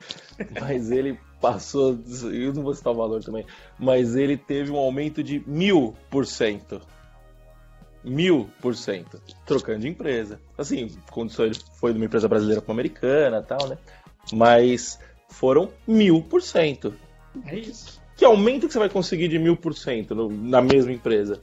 mas ele passou, eu não vou citar o valor também, mas ele teve um aumento de mil por cento. Mil por cento, trocando de empresa. Assim, quando ele foi de uma empresa brasileira para uma americana e tal, né? Mas foram mil por cento. É isso. Que aumento que você vai conseguir de mil por cento na mesma empresa?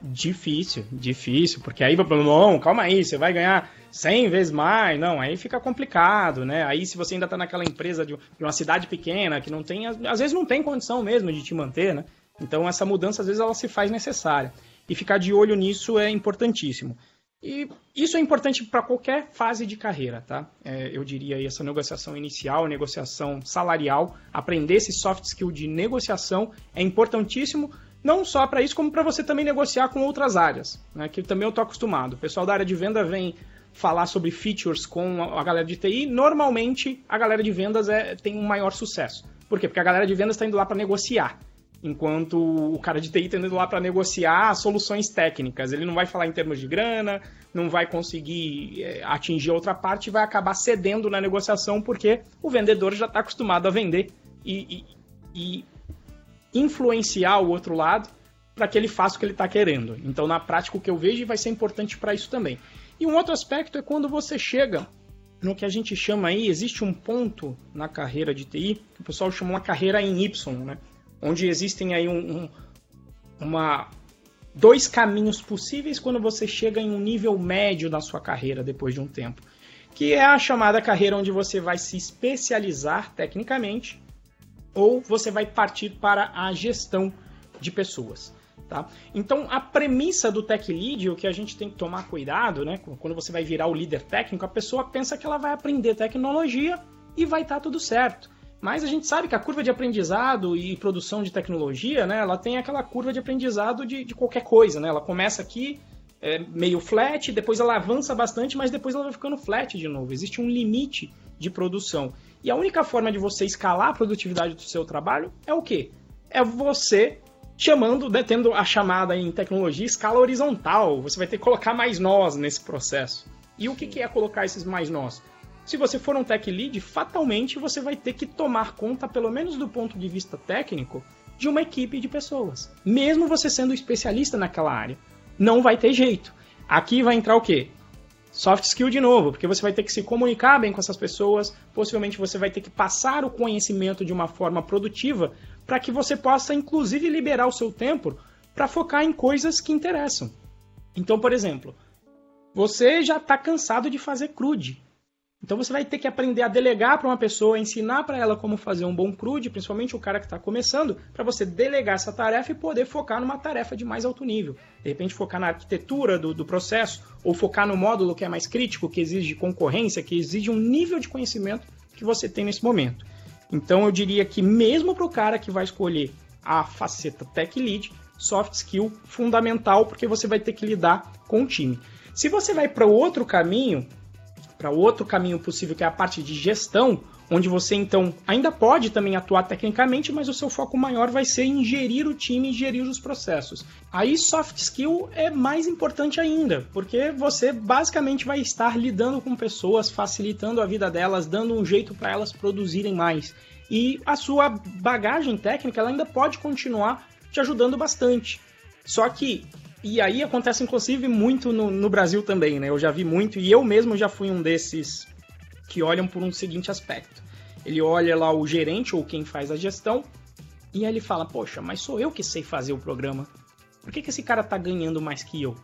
Difícil, difícil, porque aí não, calma aí, você vai ganhar 100 vezes mais, não, aí fica complicado, né? Aí se você ainda está naquela empresa de, uma cidade pequena, que não tem, às vezes não tem condição mesmo de te manter, né? Então essa mudança às vezes ela se faz necessária. E ficar de olho nisso é importantíssimo. E isso é importante para qualquer fase de carreira, tá? É, eu diria aí essa negociação inicial, negociação salarial, aprender esse soft skill de negociação é importantíssimo não só para isso, como para você também negociar com outras áreas, né? que também eu estou acostumado. O pessoal da área de venda vem falar sobre features com a galera de TI, normalmente a galera de vendas é, tem um maior sucesso. Por quê? Porque a galera de vendas está indo lá para negociar, enquanto o cara de TI está indo lá para negociar soluções técnicas. Ele não vai falar em termos de grana, não vai conseguir é, atingir outra parte vai acabar cedendo na negociação porque o vendedor já está acostumado a vender e, e, e influenciar o outro lado para que ele faça o que ele está querendo. Então, na prática, o que eu vejo vai ser importante para isso também. E um outro aspecto é quando você chega no que a gente chama aí, existe um ponto na carreira de TI, que o pessoal chama uma carreira em Y, né? onde existem aí um, um, uma, dois caminhos possíveis quando você chega em um nível médio da sua carreira depois de um tempo que é a chamada carreira onde você vai se especializar tecnicamente ou você vai partir para a gestão de pessoas. Tá? Então, a premissa do tech lead, o que a gente tem que tomar cuidado, né? Quando você vai virar o líder técnico, a pessoa pensa que ela vai aprender tecnologia e vai estar tá tudo certo. Mas a gente sabe que a curva de aprendizado e produção de tecnologia, né? Ela tem aquela curva de aprendizado de, de qualquer coisa, né? Ela começa aqui é, meio flat, depois ela avança bastante, mas depois ela vai ficando flat de novo. Existe um limite de produção. E a única forma de você escalar a produtividade do seu trabalho é o quê? É você chamando, né, tendo a chamada em tecnologia escala horizontal. Você vai ter que colocar mais nós nesse processo. E o que, que é colocar esses mais nós? Se você for um tech lead, fatalmente você vai ter que tomar conta, pelo menos do ponto de vista técnico, de uma equipe de pessoas. Mesmo você sendo especialista naquela área. Não vai ter jeito. Aqui vai entrar o quê? Soft skill de novo, porque você vai ter que se comunicar bem com essas pessoas, possivelmente você vai ter que passar o conhecimento de uma forma produtiva para que você possa, inclusive, liberar o seu tempo para focar em coisas que interessam. Então, por exemplo, você já está cansado de fazer crude. Então você vai ter que aprender a delegar para uma pessoa, ensinar para ela como fazer um bom crude, principalmente o cara que está começando, para você delegar essa tarefa e poder focar numa tarefa de mais alto nível. De repente focar na arquitetura do, do processo, ou focar no módulo que é mais crítico, que exige concorrência, que exige um nível de conhecimento que você tem nesse momento. Então eu diria que mesmo para o cara que vai escolher a faceta Tech Lead, soft skill fundamental, porque você vai ter que lidar com o time. Se você vai para outro caminho, para outro caminho possível que é a parte de gestão, onde você então ainda pode também atuar tecnicamente, mas o seu foco maior vai ser em gerir o time gerir os processos. Aí soft skill é mais importante ainda, porque você basicamente vai estar lidando com pessoas, facilitando a vida delas, dando um jeito para elas produzirem mais. E a sua bagagem técnica ela ainda pode continuar te ajudando bastante. Só que e aí acontece inclusive muito no, no Brasil também, né? Eu já vi muito e eu mesmo já fui um desses que olham por um seguinte aspecto. Ele olha lá o gerente ou quem faz a gestão e aí ele fala: Poxa, mas sou eu que sei fazer o programa. Por que, que esse cara tá ganhando mais que eu?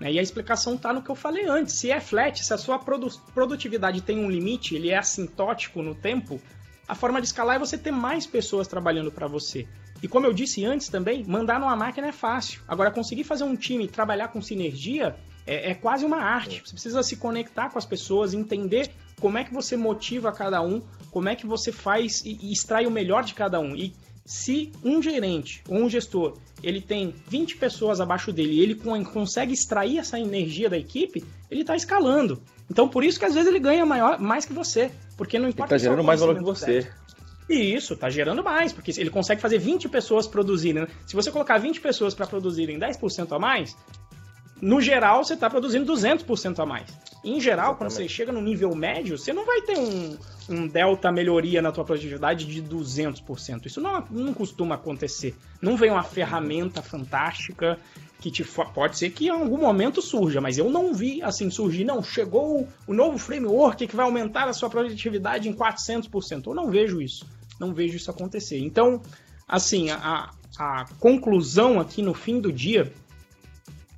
Né? E a explicação tá no que eu falei antes. Se é flat, se a sua produ produtividade tem um limite, ele é assintótico no tempo, a forma de escalar é você ter mais pessoas trabalhando para você. E como eu disse antes também, mandar numa máquina é fácil. Agora, conseguir fazer um time trabalhar com sinergia é, é quase uma arte. Você precisa se conectar com as pessoas, entender como é que você motiva cada um, como é que você faz e, e extrai o melhor de cada um. E se um gerente ou um gestor ele tem 20 pessoas abaixo dele e ele consegue extrair essa energia da equipe, ele está escalando. Então por isso que às vezes ele ganha maior, mais que você, porque não importa. Ele está gerando mais valor que você. E isso, está gerando mais, porque ele consegue fazer 20 pessoas produzirem. Né? Se você colocar 20 pessoas para produzirem 10% a mais, no geral, você está produzindo 200% a mais. Em geral, Exatamente. quando você chega no nível médio, você não vai ter um, um delta melhoria na tua produtividade de 200%. Isso não, não costuma acontecer. Não vem uma ferramenta fantástica que te pode ser que em algum momento surja, mas eu não vi assim surgir, não, chegou o novo framework que vai aumentar a sua produtividade em 400%. Eu não vejo isso. Não vejo isso acontecer. Então, assim, a, a conclusão aqui no fim do dia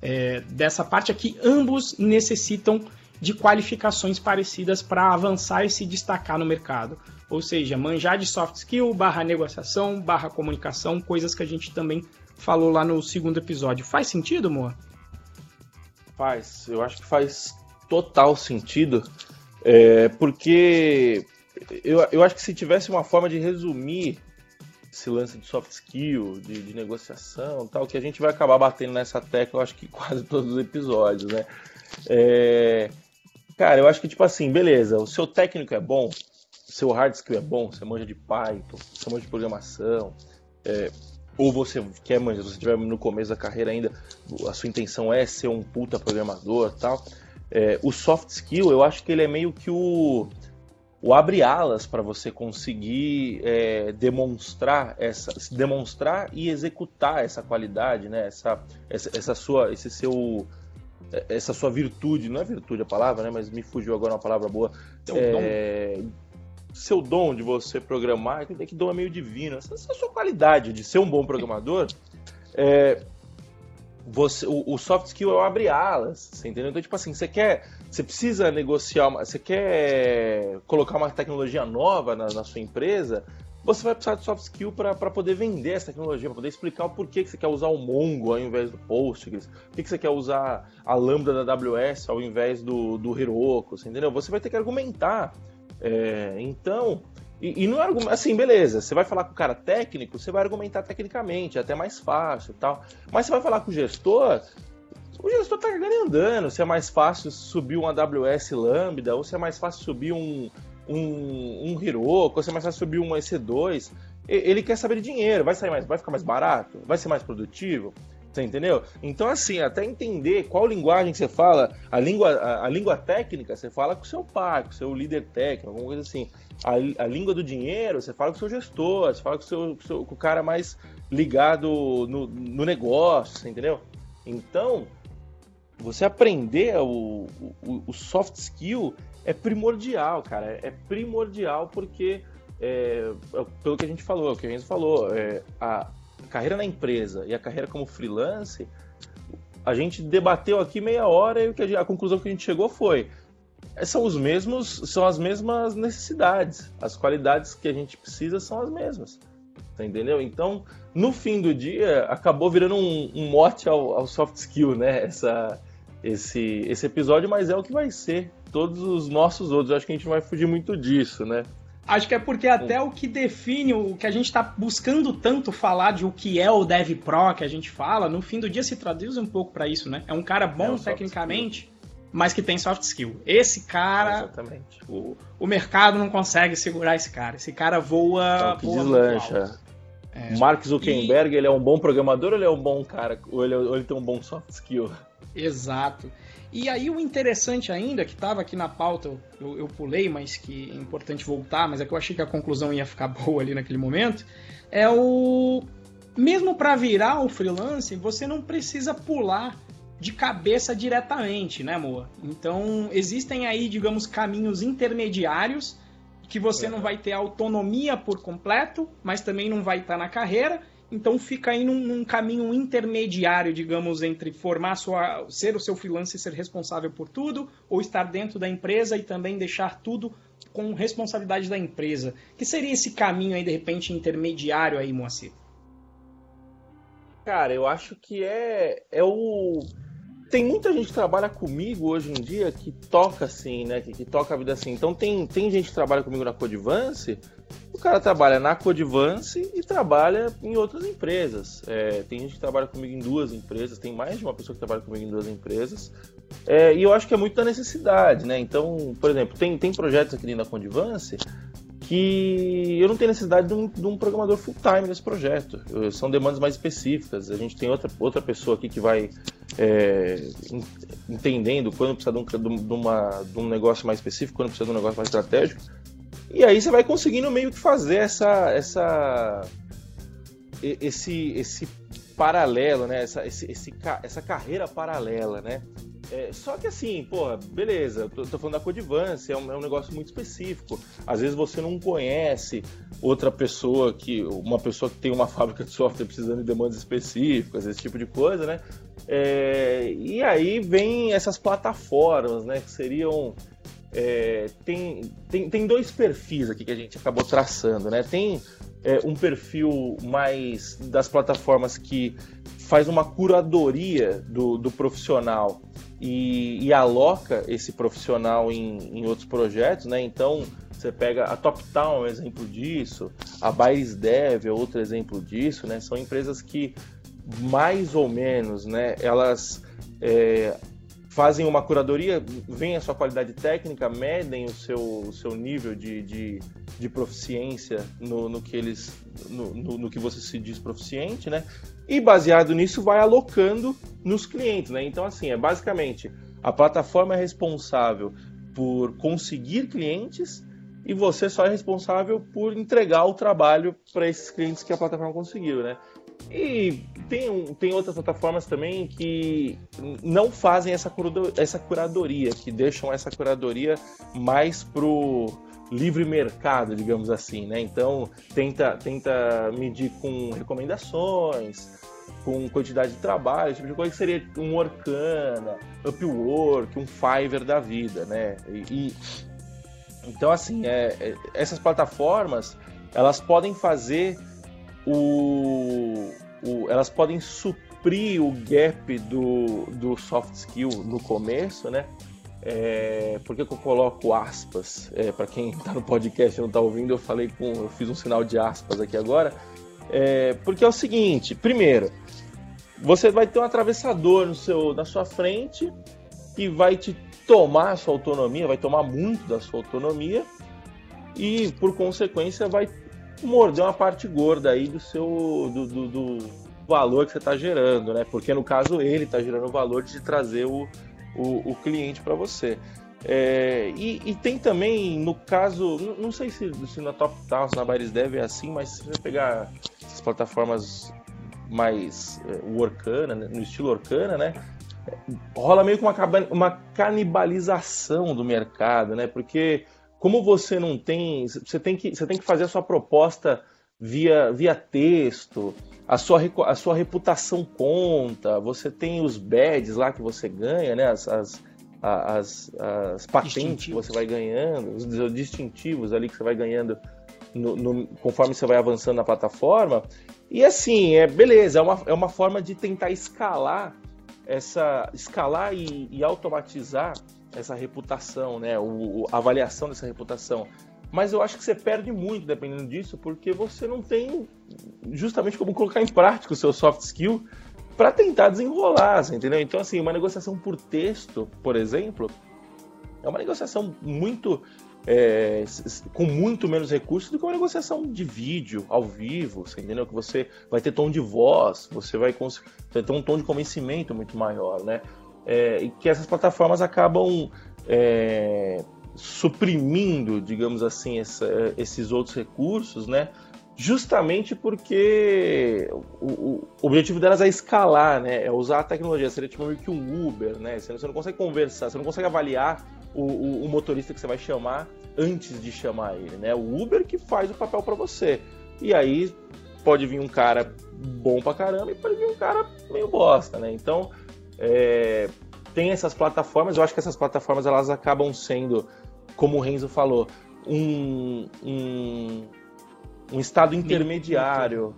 é, dessa parte aqui, ambos necessitam de qualificações parecidas para avançar e se destacar no mercado. Ou seja, manjar de soft skill, barra negociação, barra comunicação, coisas que a gente também falou lá no segundo episódio. Faz sentido, Moa? Faz, eu acho que faz total sentido, é, porque eu, eu acho que se tivesse uma forma de resumir esse lance de soft skill, de, de negociação tal, que a gente vai acabar batendo nessa tecla, eu acho que quase todos os episódios, né? É... Cara, eu acho que, tipo assim, beleza, o seu técnico é bom, o seu hard skill é bom, você manja de Python, você manja de programação, é... ou você quer manjar, se você estiver no começo da carreira ainda, a sua intenção é ser um puta programador tal. É... o soft skill, eu acho que ele é meio que o o abre alas para você conseguir é, demonstrar essa demonstrar e executar essa qualidade né? Essa, essa, essa, sua esse seu essa sua virtude. Não é virtude a palavra né? Mas me fugiu agora uma palavra boa. Seu é, dom seu dom de você programar que que dom é meio divino. Essa, essa sua qualidade de ser um bom programador é, você, o, o, soft skill é o abrir alas, você entendeu? Então, tipo assim, você quer, você precisa negociar, uma, você quer colocar uma tecnologia nova na, na sua empresa, você vai precisar de soft skill para poder vender essa tecnologia, para poder explicar o porquê que você quer usar o Mongo ao invés do Postgres, por que você quer usar a Lambda da AWS ao invés do, do Heroku, entendeu? Você vai ter que argumentar. É, então, e, e não é assim, beleza, você vai falar com o cara técnico, você vai argumentar tecnicamente, é até mais fácil tal. Mas você vai falar com o gestor, o gestor tá ganhando andando, se é mais fácil subir um AWS Lambda, ou se é mais fácil subir um, um, um Heroku, você mais vai subir um EC2, ele quer saber de dinheiro, vai sair mais, vai ficar mais barato, vai ser mais produtivo, você entendeu? Então, assim, até entender qual linguagem você fala, a língua, a, a língua técnica, você fala com o seu pai, com o seu líder técnico, alguma coisa assim. A, a língua do dinheiro, você fala com o seu gestor, você fala com o, seu, com o, seu, com o cara mais ligado no, no negócio, entendeu? Então, você aprender o, o, o soft skill é primordial, cara. É primordial porque, é, é, pelo que a gente falou, o que a gente falou, é, a carreira na empresa e a carreira como freelance, a gente debateu aqui meia hora e a, a conclusão que a gente chegou foi é, são os mesmos, são as mesmas necessidades, as qualidades que a gente precisa são as mesmas, tá entendeu? Então, no fim do dia, acabou virando um, um mote ao, ao soft skill, né? Essa, esse, esse episódio, mas é o que vai ser todos os nossos outros. Acho que a gente não vai fugir muito disso, né? Acho que é porque até o que define o que a gente está buscando tanto falar de o que é o Dev Pro que a gente fala, no fim do dia se traduz um pouco para isso, né? É um cara bom é um tecnicamente, mas que tem soft skill. Esse cara, Exatamente. O, o mercado não consegue segurar esse cara. Esse cara voa, é que voa deslancha. É. Mark Zuckerberg, e... ele é um bom programador ou ele é um bom cara? Ou ele, ou ele tem um bom soft skill? Exato. E aí o interessante ainda, que estava aqui na pauta, eu, eu, pulei, mas que é importante voltar, mas é que eu achei que a conclusão ia ficar boa ali naquele momento, é o... Mesmo para virar o freelance, você não precisa pular de cabeça diretamente, né, Moa? Então, existem aí, digamos, caminhos intermediários que você não vai ter autonomia por completo, mas também não vai estar na carreira, então fica aí num, num, caminho intermediário, digamos, entre formar sua, ser o seu freelancer e ser responsável por tudo, ou estar dentro da empresa e também deixar tudo com responsabilidade da empresa. Que seria esse caminho aí, de repente, intermediário aí, Moacir? Cara, eu acho que é, é o. Tem muita gente que trabalha comigo hoje em dia que toca assim, né? Que, que toca a vida assim. Então tem, tem gente que trabalha comigo na Codivance o cara trabalha na Codivance e trabalha em outras empresas. É, tem gente que trabalha comigo em duas empresas, tem mais de uma pessoa que trabalha comigo em duas empresas. É, e eu acho que é muito da necessidade, né? Então, por exemplo, tem, tem projetos aqui dentro da Codivance que eu não tenho necessidade de um, de um programador full-time nesse projeto. São demandas mais específicas. A gente tem outra, outra pessoa aqui que vai é, entendendo quando precisa de um, de, uma, de um negócio mais específico, quando precisa de um negócio mais estratégico. E aí você vai conseguindo meio que fazer essa, essa esse, esse paralelo, né? Essa, esse, esse, essa carreira paralela, né? É, só que assim, pô, beleza, tô, tô falando da Codivance, é um, é um negócio muito específico. Às vezes você não conhece outra pessoa que. uma pessoa que tem uma fábrica de software precisando de demandas específicas, esse tipo de coisa, né? É, e aí vem essas plataformas, né? Que seriam é, tem, tem, tem dois perfis aqui que a gente acabou traçando, né? Tem é, um perfil mais das plataformas que faz uma curadoria do, do profissional e, e, aloca esse profissional em, em outros projetos, né? Então você pega a TopTown é um exemplo disso, a Baires Dev é outro exemplo disso, né? São empresas que mais ou menos, né? Elas é, fazem uma curadoria, veem a sua qualidade técnica, medem o seu, o seu nível de, de, de proficiência no, no que eles no, no, no, que você se diz proficiente, né? E baseado nisso vai alocando nos clientes, né? Então assim, é basicamente a plataforma é responsável por conseguir clientes e você só é responsável por entregar o trabalho para esses clientes que a plataforma conseguiu, né? E tem, tem outras plataformas também que não fazem essa, essa curadoria, que deixam essa curadoria mais pro, livre mercado, digamos assim, né? Então tenta, tenta medir com recomendações, com quantidade de trabalho, tipo de coisa que seria um Orkana, Upwork, um Fiverr da vida, né? E, e então assim, é, é, essas plataformas elas podem fazer o, o, elas podem suprir o gap do, do soft skill no começo, né? É, por que, que, eu coloco aspas? É, para quem está no podcast e não está ouvindo, eu falei com, eu fiz um sinal de aspas aqui agora. É, porque é o seguinte: primeiro, você vai ter um atravessador no seu, na sua frente que vai te tomar a sua autonomia, vai tomar muito da sua autonomia e, por consequência, vai morder uma parte gorda aí do seu do, do, do valor que você está gerando, né? Porque no caso ele está gerando o valor de trazer o, o, o cliente para você. É, e, e, tem também, no caso, não, não sei se, se na Top Towns, na Bares Dev é assim, mas se você pegar as plataformas mais é, né, no estilo Orkana, né? Rola meio que uma, uma canibalização do mercado, né? Porque como você não tem, você tem que, você tem que fazer a sua proposta via, via texto, a sua, a sua reputação conta, você tem os badges lá que você ganha, né? As, as, as, as patentes que você vai ganhando, os distintivos ali que você vai ganhando no, no, conforme você vai avançando na plataforma. E assim, é beleza, é uma, é uma forma de tentar escalar essa escalar e, e automatizar essa reputação, né? O, a avaliação dessa reputação. Mas eu acho que você perde muito dependendo disso, porque você não tem justamente como colocar em prática o seu soft skill para tentar desenrolar, entendeu? Então, assim, uma negociação por texto, por exemplo, é uma negociação muito é, com muito menos recursos do que uma negociação de vídeo, ao vivo, você entendeu? Que você vai ter tom de voz, você vai, ter um tom de convencimento muito maior, né? É, e que essas plataformas acabam é, suprimindo, digamos assim, essa, esses outros recursos, né? Justamente porque o, o, objetivo delas é escalar, né? É usar a tecnologia. Seria tipo meio que um Uber, né? Você não consegue conversar, você não consegue avaliar o, o, o, motorista que você vai chamar antes de chamar ele, né? O Uber que faz o papel para você. E aí pode vir um cara bom pra caramba e pode vir um cara meio bosta, né? Então é, tem essas plataformas. Eu acho que essas plataformas elas acabam sendo, como o Renzo falou, um, um, um estado intermediário,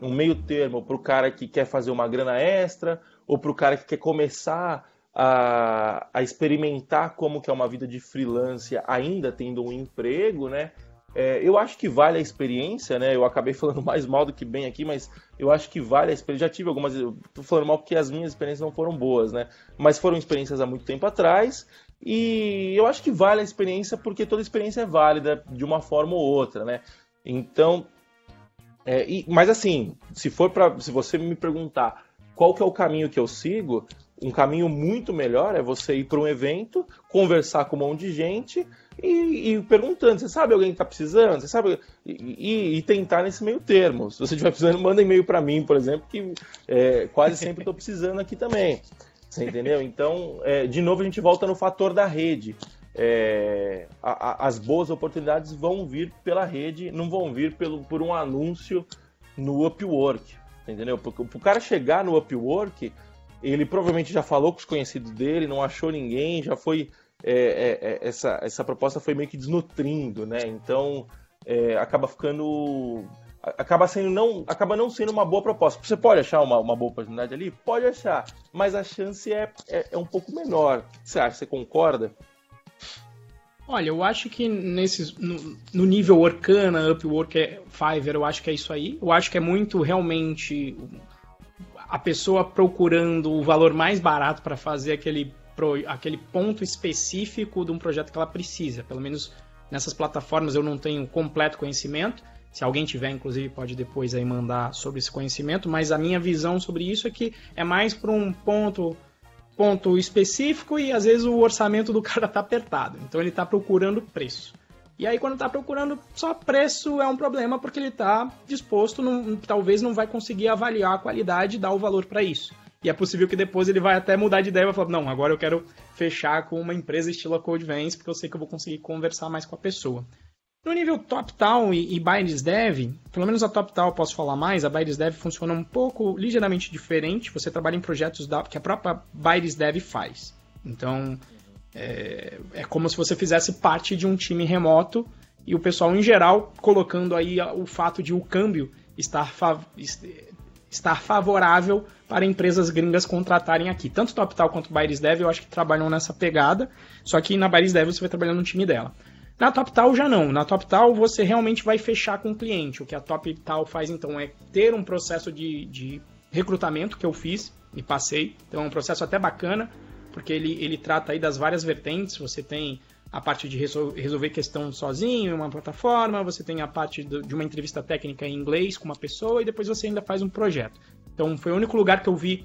um meio termo para o cara que quer fazer uma grana extra ou para o cara que quer começar a, a experimentar como que é uma vida de freelance ainda tendo um emprego, né? É, eu acho que vale a experiência, né? Eu acabei falando mais mal do que bem aqui, mas eu acho que vale a experiência. Já tive algumas. Eu tô falando mal porque as minhas experiências não foram boas, né? Mas foram experiências há muito tempo atrás. E eu acho que vale a experiência porque toda experiência é válida de uma forma ou outra, né? Então. É, e, mas assim, se for para. Se você me perguntar qual que é o caminho que eu sigo, um caminho muito melhor é você ir para um evento, conversar com um monte de gente e, e perguntando: você sabe alguém que está precisando? Você sabe? E, e, tentar nesse meio termo. Se você estiver precisando, manda e-mail para mim, por exemplo, que é, quase sempre estou precisando aqui também. Você entendeu? Então, é, de novo, a gente volta no fator da rede. É, a, a, as boas oportunidades vão vir pela rede, não vão vir pelo, por um anúncio no Upwork. Entendeu? Porque o cara chegar no Upwork ele provavelmente já falou com os conhecidos dele, não achou ninguém, já foi. É, é, é, essa, essa proposta foi meio que desnutrindo, né? Então é, acaba ficando. Acaba sendo não, acaba não sendo uma boa proposta. Você pode achar uma, uma boa oportunidade ali? Pode achar, mas a chance é, é, é um pouco menor. O que você acha? Você concorda? Olha, eu acho que nesses, no, no, nível Orkana, Upwork, é, Fiverr, eu acho que é isso aí. Eu acho que é muito realmente a pessoa procurando o valor mais barato para fazer aquele, aquele ponto específico de um projeto que ela precisa. Pelo menos nessas plataformas eu não tenho completo conhecimento. Se alguém tiver, inclusive, pode depois aí mandar sobre esse conhecimento, mas a minha visão sobre isso é que é mais para um ponto ponto específico e às vezes o orçamento do cara tá apertado. Então ele está procurando preço. E aí, quando está procurando só preço, é um problema porque ele está disposto, não, talvez não vai conseguir avaliar a qualidade e dar o valor para isso. E é possível que depois ele vai até mudar de ideia e vai falar, não, agora eu quero fechar com uma empresa estilo Codevance, porque eu sei que eu vou conseguir conversar mais com a pessoa. No nível top-down e, e Dev, pelo menos a top-down eu posso falar mais, a Bailes Dev funciona um pouco, ligeiramente diferente. Você trabalha em projetos da, que a própria Bailes Dev faz. Então, é, é, como se você fizesse parte de um time remoto e o pessoal, em geral, colocando aí o fato de o câmbio estar, fav estar favorável para empresas gringas contratarem aqui. Tanto top-down quanto Bailes Dev eu acho que trabalham nessa pegada, só que na Bailes Dev você vai trabalhando no time dela. Na TopTal já não. Na TopTal você realmente vai fechar com o cliente. O que a TopTal faz então é ter um processo de, de recrutamento que eu fiz e passei. Então é um processo até bacana, porque ele, ele trata aí das várias vertentes. Você tem a parte de resolver questão sozinho em uma plataforma, você tem a parte de uma entrevista técnica em inglês com uma pessoa e depois você ainda faz um projeto. Então foi o único lugar que eu vi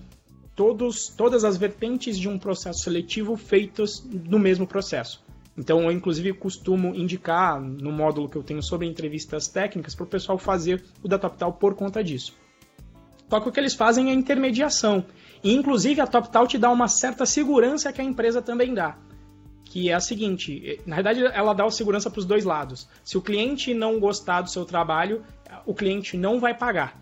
todos, todas as vertentes de um processo seletivo feitos no mesmo processo. Então, eu inclusive costumo indicar no módulo que eu tenho sobre entrevistas técnicas para o pessoal fazer o da TopTal por conta disso. Só que o que eles fazem é intermediação. E, inclusive, a TopTal te dá uma certa segurança que a empresa também dá. Que é a seguinte: na verdade, ela dá segurança para os dois lados. Se o cliente não gostar do seu trabalho, o cliente não vai pagar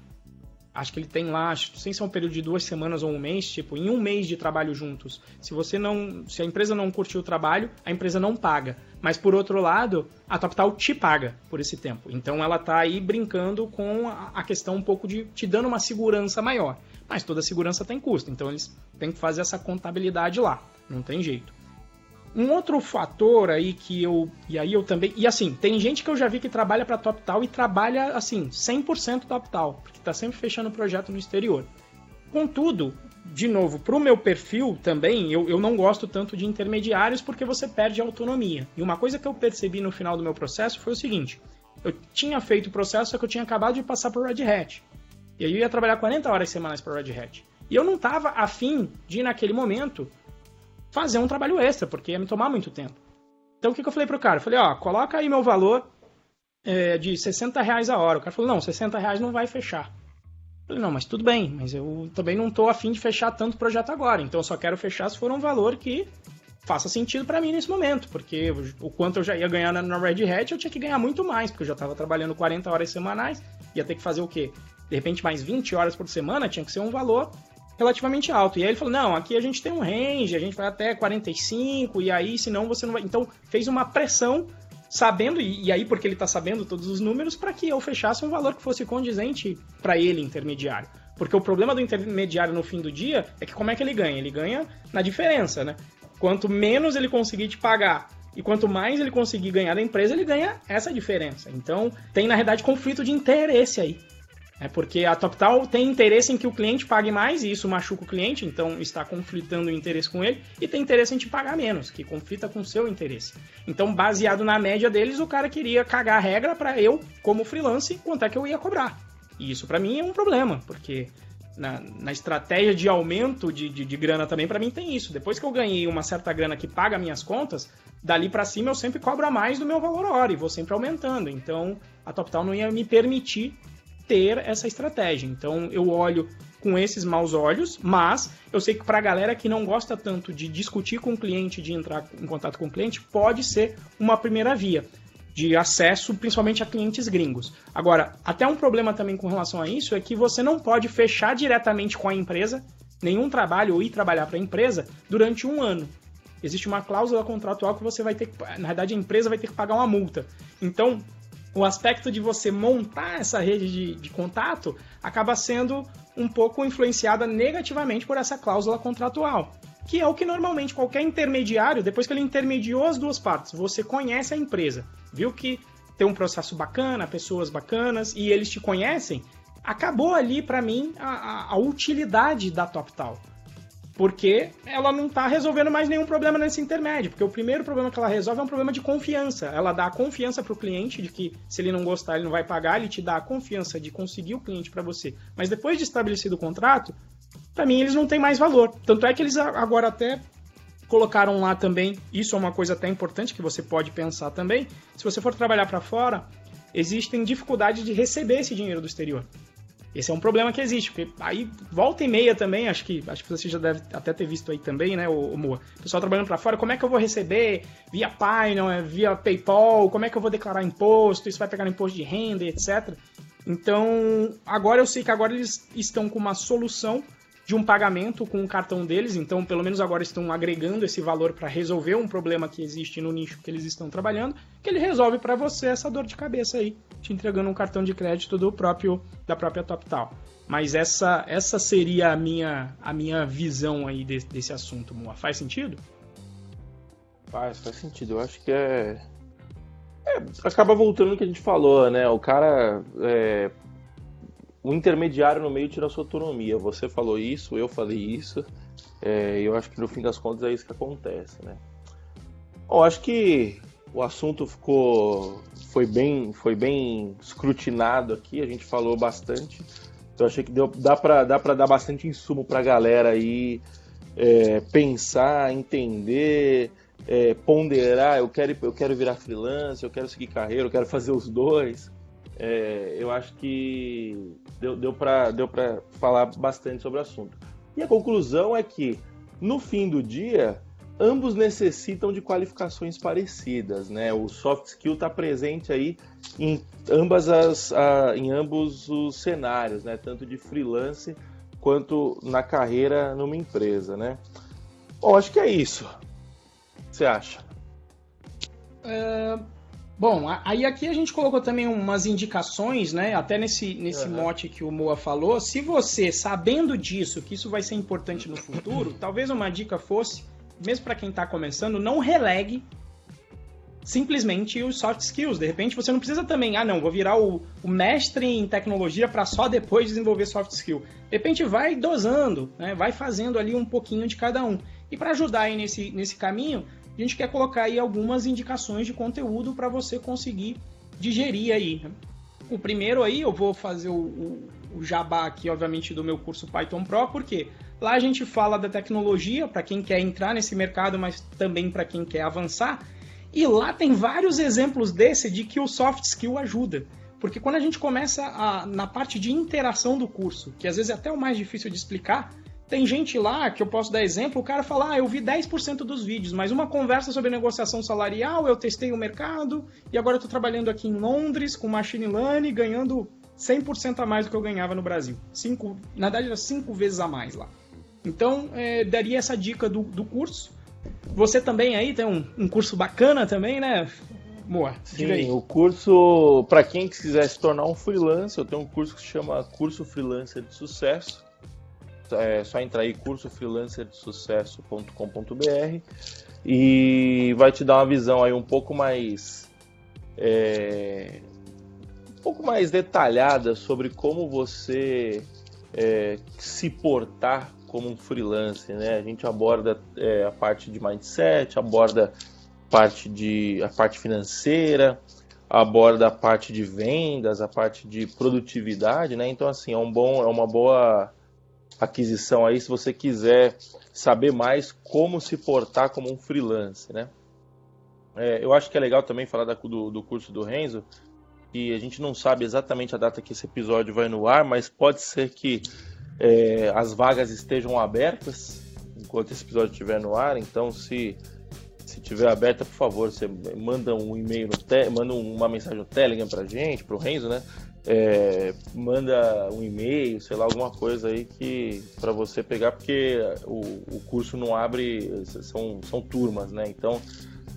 acho que ele tem lá, acho, não sei se é um período de duas semanas ou um mês, tipo, em um mês de trabalho juntos. Se você não, se a empresa não curtiu o trabalho, a empresa não paga. Mas por outro lado, a TopTal te paga por esse tempo. Então ela tá aí brincando com a questão um pouco de te dando uma segurança maior. Mas toda segurança tem custo, então eles têm que fazer essa contabilidade lá. Não tem jeito. Um outro fator aí que eu. E aí eu também. E assim, tem gente que eu já vi que trabalha para TopTal e trabalha assim, 100% TopTal, porque tá sempre fechando projeto no exterior. Contudo, de novo, para o meu perfil também, eu, eu não gosto tanto de intermediários porque você perde autonomia. E uma coisa que eu percebi no final do meu processo foi o seguinte: eu tinha feito o processo, só que eu tinha acabado de passar por Red Hat. E aí eu ia trabalhar 40 horas semanais para Red Hat. E eu não estava afim de, naquele momento, fazer um trabalho extra, porque ia me tomar muito tempo. Então o que, que eu falei pro cara? Eu falei, ó, coloca aí meu valor é, de 60 reais a hora. O cara falou, não, 60 reais não vai fechar. Eu falei, não, mas tudo bem, mas eu também não tô afim de fechar tanto projeto agora, então eu só quero fechar se for um valor que faça sentido para mim nesse momento, porque o quanto eu já ia ganhar na Red Hat, eu tinha que ganhar muito mais, porque eu já estava trabalhando 40 horas semanais, ia ter que fazer o quê? De repente mais 20 horas por semana, tinha que ser um valor relativamente alto. E aí ele falou: não, aqui a gente tem um range, a gente vai até 45, e aí senão você não vai. Então fez uma pressão, sabendo, e, aí porque ele está sabendo todos os números, para que eu fechasse um valor que fosse condizente para ele, intermediário. Porque o problema do intermediário no fim do dia é que como é que ele ganha? Ele ganha na diferença, né? Quanto menos ele conseguir te pagar e quanto mais ele conseguir ganhar da empresa, ele ganha essa diferença. Então, tem na realidade conflito de interesse aí. É porque a TopTal tem interesse em que o cliente pague mais e isso machuca o cliente, então está conflitando o interesse com ele, e tem interesse em te pagar menos, que conflita com o seu interesse. Então, baseado na média deles, o cara queria cagar a regra para eu, como freelance, quanto é que eu ia cobrar. E isso para mim é um problema, porque na, na estratégia de aumento de, de, de grana também, para mim tem isso. Depois que eu ganhei uma certa grana que paga minhas contas, dali para cima eu sempre cobro a mais do meu valor hora e vou sempre aumentando. Então, a TopTal não ia me permitir ter essa estratégia. Então eu olho com esses maus olhos, mas eu sei que para a galera que não gosta tanto de discutir com o cliente, de entrar em contato com o cliente, pode ser uma primeira via de acesso, principalmente a clientes gringos. Agora, até um problema também com relação a isso é que você não pode fechar diretamente com a empresa nenhum trabalho ou ir trabalhar para a empresa durante um ano. Existe uma cláusula contratual que você vai ter que, na verdade, a empresa vai ter que pagar uma multa. Então, o aspecto de você montar essa rede de, de contato acaba sendo um pouco influenciada negativamente por essa cláusula contratual que é o que normalmente qualquer intermediário, depois que ele intermediou as duas partes, você conhece a empresa, viu que tem um processo bacana, pessoas bacanas e eles te conhecem, acabou ali para mim a, a, utilidade da TopTal porque ela não está resolvendo mais nenhum problema nesse intermédio, porque o primeiro problema que ela resolve é um problema de confiança. Ela dá a confiança para o cliente de que se ele não gostar ele não vai pagar, ele te dá a confiança de conseguir o cliente para você. Mas depois de estabelecido o contrato, para mim eles não têm mais valor. Tanto é que eles agora até colocaram lá também, isso é uma coisa até importante que você pode pensar também. Se você for trabalhar para fora, existem dificuldades de receber esse dinheiro do exterior. Esse é um problema que existe, porque aí volta e meia também, acho que acho que você já deve até ter visto aí também, né, o, Moa. Pessoal trabalhando para fora, como é que eu vou receber via Pai, não é via PayPal, como é que eu vou declarar imposto, isso vai pegar no imposto de renda, etc. Então, agora eu sei que agora eles estão com uma solução de um pagamento com o cartão deles, então pelo menos agora estão agregando esse valor para resolver um problema que existe no nicho que eles estão trabalhando, que ele resolve para você essa dor de cabeça aí, te entregando um cartão de crédito do próprio da própria TopTal. Mas essa essa seria a minha a minha visão aí desse, desse assunto, Moa. Faz sentido? Faz, faz sentido. Eu acho que é... é acaba voltando no que a gente falou, né? O cara é, o intermediário no meio tira a sua autonomia. Você falou isso, eu falei isso. É, eu acho que no fim das contas é isso que acontece, né? Bom, acho que o assunto ficou foi bem foi bem escrutinado aqui. A gente falou bastante. Eu achei que deu, dá para dá para dar bastante insumo para a galera aí é, pensar, entender, é, ponderar. Eu quero eu quero virar freelancer, eu quero seguir carreira, eu quero fazer os dois é, eu acho que deu, deu para deu falar bastante sobre o assunto. E a conclusão é que, no fim do dia, ambos necessitam de qualificações parecidas, né? O soft skill está presente aí em ambas as, a, em ambos os cenários, né? Tanto de freelance quanto na carreira numa empresa, né? Bom, acho que é isso. Você acha? É, Bom, aí aqui a gente colocou também umas indicações, né? Até nesse, nesse uhum. mote que o Moa falou. Se você, sabendo disso, que isso vai ser importante no futuro, talvez uma dica fosse, mesmo para quem está começando, não relegue simplesmente os soft skills. De repente você não precisa também, ah não, vou virar o, o mestre em tecnologia para só depois desenvolver soft skill. De repente vai dosando, né? vai fazendo ali um pouquinho de cada um. E para ajudar aí nesse, nesse caminho, a gente quer colocar aí algumas indicações de conteúdo para você conseguir digerir aí. O primeiro aí, eu vou fazer o, o, o, jabá aqui, obviamente, do meu curso Python Pro, porque lá a gente fala da tecnologia para quem quer entrar nesse mercado, mas também para quem quer avançar. E lá tem vários exemplos desse de que o soft skill ajuda. Porque quando a gente começa a, na parte de interação do curso, que às vezes é até o mais difícil de explicar, tem gente lá que eu posso dar exemplo, o cara fala, ah, eu vi 10% dos vídeos, mas uma conversa sobre negociação salarial, eu testei o mercado e agora eu trabalhando aqui em Londres com machine learning, ganhando 100% a mais do que eu ganhava no Brasil. Cinco, na verdade, era 5 vezes a mais lá. Então, é, daria essa dica do, do curso. Você também aí tem um, um curso bacana também, né? Moa, Sim, o curso, para quem quiser se tornar um freelancer, eu tenho um curso que se chama Curso Freelancer de Sucesso é só entrar aí cursofreelancerdesucesso.com.br e vai te dar uma visão aí um pouco mais é, um pouco mais detalhada sobre como você é, se portar como um freelancer, né? A gente aborda é, a parte de mindset, aborda parte de a parte financeira, aborda a parte de vendas, a parte de produtividade, né? Então assim é um bom é uma boa aquisição aí se você quiser saber mais como se portar como um freelance, né? É, eu acho que é legal também falar da, do, do curso do Renzo, que a gente não sabe exatamente a data que esse episódio vai no ar, mas pode ser que é, as vagas estejam abertas enquanto esse episódio estiver no ar. Então, se se tiver aberta, por favor, você manda um e-mail, manda uma mensagem no Telegram pra gente, pro Renzo, né? é, manda um e-mail, sei lá, alguma coisa aí que para você pegar, porque o, o curso não abre, são, são turmas, né? Então,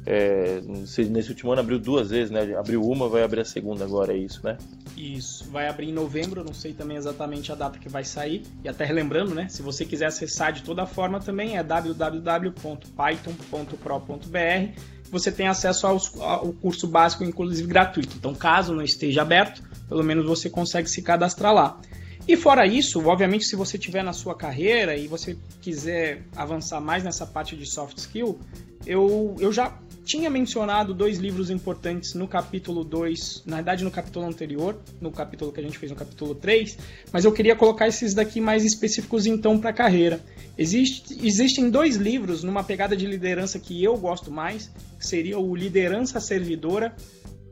é, nesse último ano abriu duas vezes, né? Abriu uma, vai abrir a segunda agora, é isso, né? Isso, vai abrir em novembro, não sei também exatamente a data que vai sair. E até relembrando, né? Se você quiser acessar de toda forma também é www.python.pro.br. Você tem acesso aos, ao curso básico, inclusive gratuito. Então, caso não esteja aberto, pelo menos você consegue se cadastrar lá. E fora isso, obviamente, se você tiver na sua carreira e você quiser avançar mais nessa parte de soft skill, eu, eu já tinha mencionado dois livros importantes no capítulo 2, na verdade no capítulo anterior, no capítulo que a gente fez no capítulo 3, mas eu queria colocar esses daqui mais específicos então para a carreira. Existe, existem dois livros numa pegada de liderança que eu gosto mais, que seria o Liderança Servidora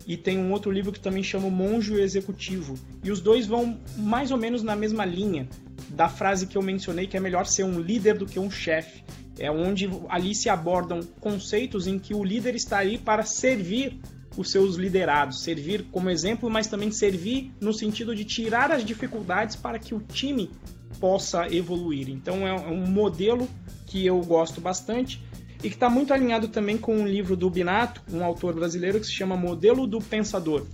e tem um outro livro que também chama o Executivo. E os dois vão mais ou menos na mesma linha da frase que eu mencionei, que é melhor ser um líder do que um chefe. É onde ali se abordam conceitos em que o líder está ali para servir os seus liderados, servir como exemplo, mas também servir no sentido de tirar as dificuldades para que o time possa evoluir. Então é um modelo que eu gosto bastante e que está muito alinhado também com um livro do Binato, um autor brasileiro que se chama Modelo do Pensador,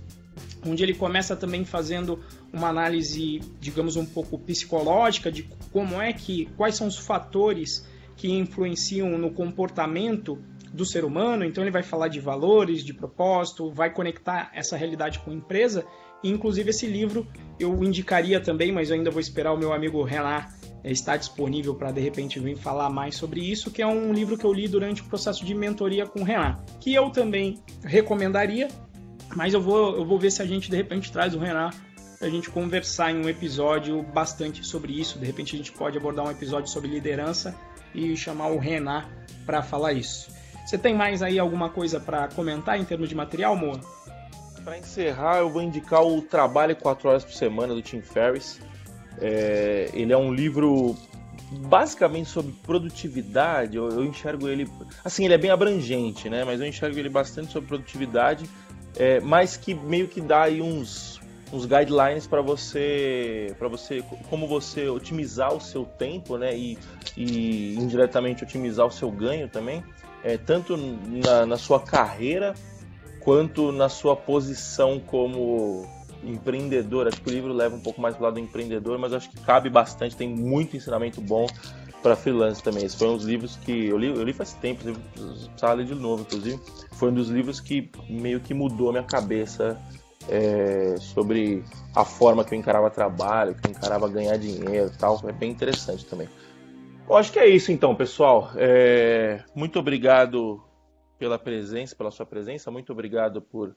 onde ele começa também fazendo uma análise, digamos, um pouco psicológica de como é que, quais são os fatores que influenciam no comportamento do ser humano. Então ele vai falar de valores, de propósito, vai conectar essa realidade com a empresa. Inclusive esse livro eu indicaria também, mas eu ainda vou esperar o meu amigo Renan eh, estar disponível para de repente vir falar mais sobre isso, que é um livro que eu li durante o processo de mentoria com o Renan, que eu também recomendaria, mas eu vou, eu vou ver se a gente de repente traz o Renan a gente conversar em um episódio bastante sobre isso. De repente a gente pode abordar um episódio sobre liderança e chamar o Renan para falar isso. Você tem mais aí alguma coisa para comentar em termos de material, Moa? Para encerrar, eu vou indicar o Trabalho 4 Horas por Semana do Tim Ferriss. É, ele é um livro basicamente sobre produtividade. Eu, eu, enxergo ele. Assim, ele é bem abrangente, né? Mas eu enxergo ele bastante sobre produtividade, é, mas que meio que dá aí uns uns guidelines para você para você como você otimizar o seu tempo né e, e indiretamente otimizar o seu ganho também é, tanto na, na sua carreira quanto na sua posição como empreendedor acho que o livro leva um pouco mais para o lado do empreendedor mas acho que cabe bastante tem muito ensinamento bom para freelance também. Esses foram os livros que eu li, eu li faz tempo, precisava de novo, inclusive. Foi um dos livros que meio que mudou a minha cabeça é, sobre a forma que eu encarava trabalho, que eu encarava ganhar dinheiro e tal. É bem interessante também. Eu acho que é isso então, pessoal. É, muito obrigado pela presença, pela sua presença. Muito obrigado por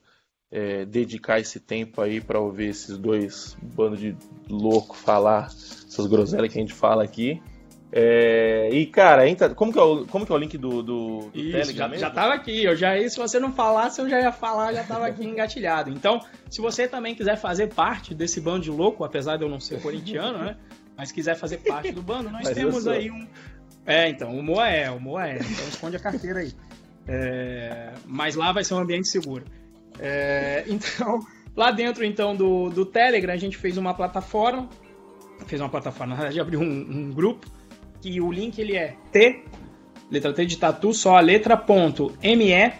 é, dedicar esse tempo aí para ouvir esses dois bandos de louco falar essas groselhas que a gente fala aqui. É, e, cara, entra, como, que é o, como que é o link do, do, do Isso, Telegram? Já, mesmo? já tava aqui. Eu já, se você não falasse, eu já ia falar, já tava aqui engatilhado. Então, se você também quiser fazer parte desse bando de louco, apesar de eu não ser corintiano, né? Mas quiser fazer parte do bando, nós Mas temos aí um. É, então, o Moa é, o Moa é. Então esconde a carteira aí. É, mas lá vai ser um ambiente seguro. É, então, lá dentro então do, do Telegram, a gente fez uma plataforma. Fez uma plataforma, na verdade, abriu um, um grupo que o link ele é T, letra T de tatu, só a letra ponto ME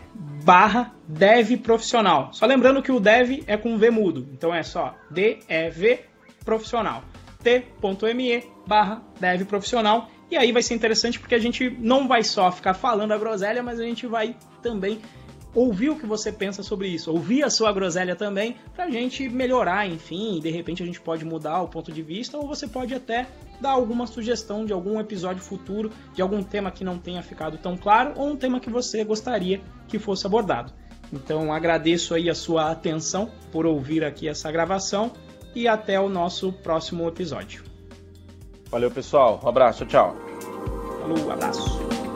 barra dev profissional. Só lembrando que o dev é com V mudo, então é só D-E-V profissional. T.me barra dev profissional. E aí vai ser interessante porque a gente não vai só ficar falando a groselha, mas a gente vai também ouvir o que você pensa sobre isso, ouvir a sua groselha também, pra gente melhorar, enfim, de repente a gente pode mudar o ponto de vista, ou você pode até dar alguma sugestão de algum episódio futuro, de algum tema que não tenha ficado tão claro, ou um tema que você gostaria que fosse abordado. Então agradeço aí a sua atenção por ouvir aqui essa gravação e até o nosso próximo episódio. Valeu pessoal, um abraço, tchau. Falou, abraço.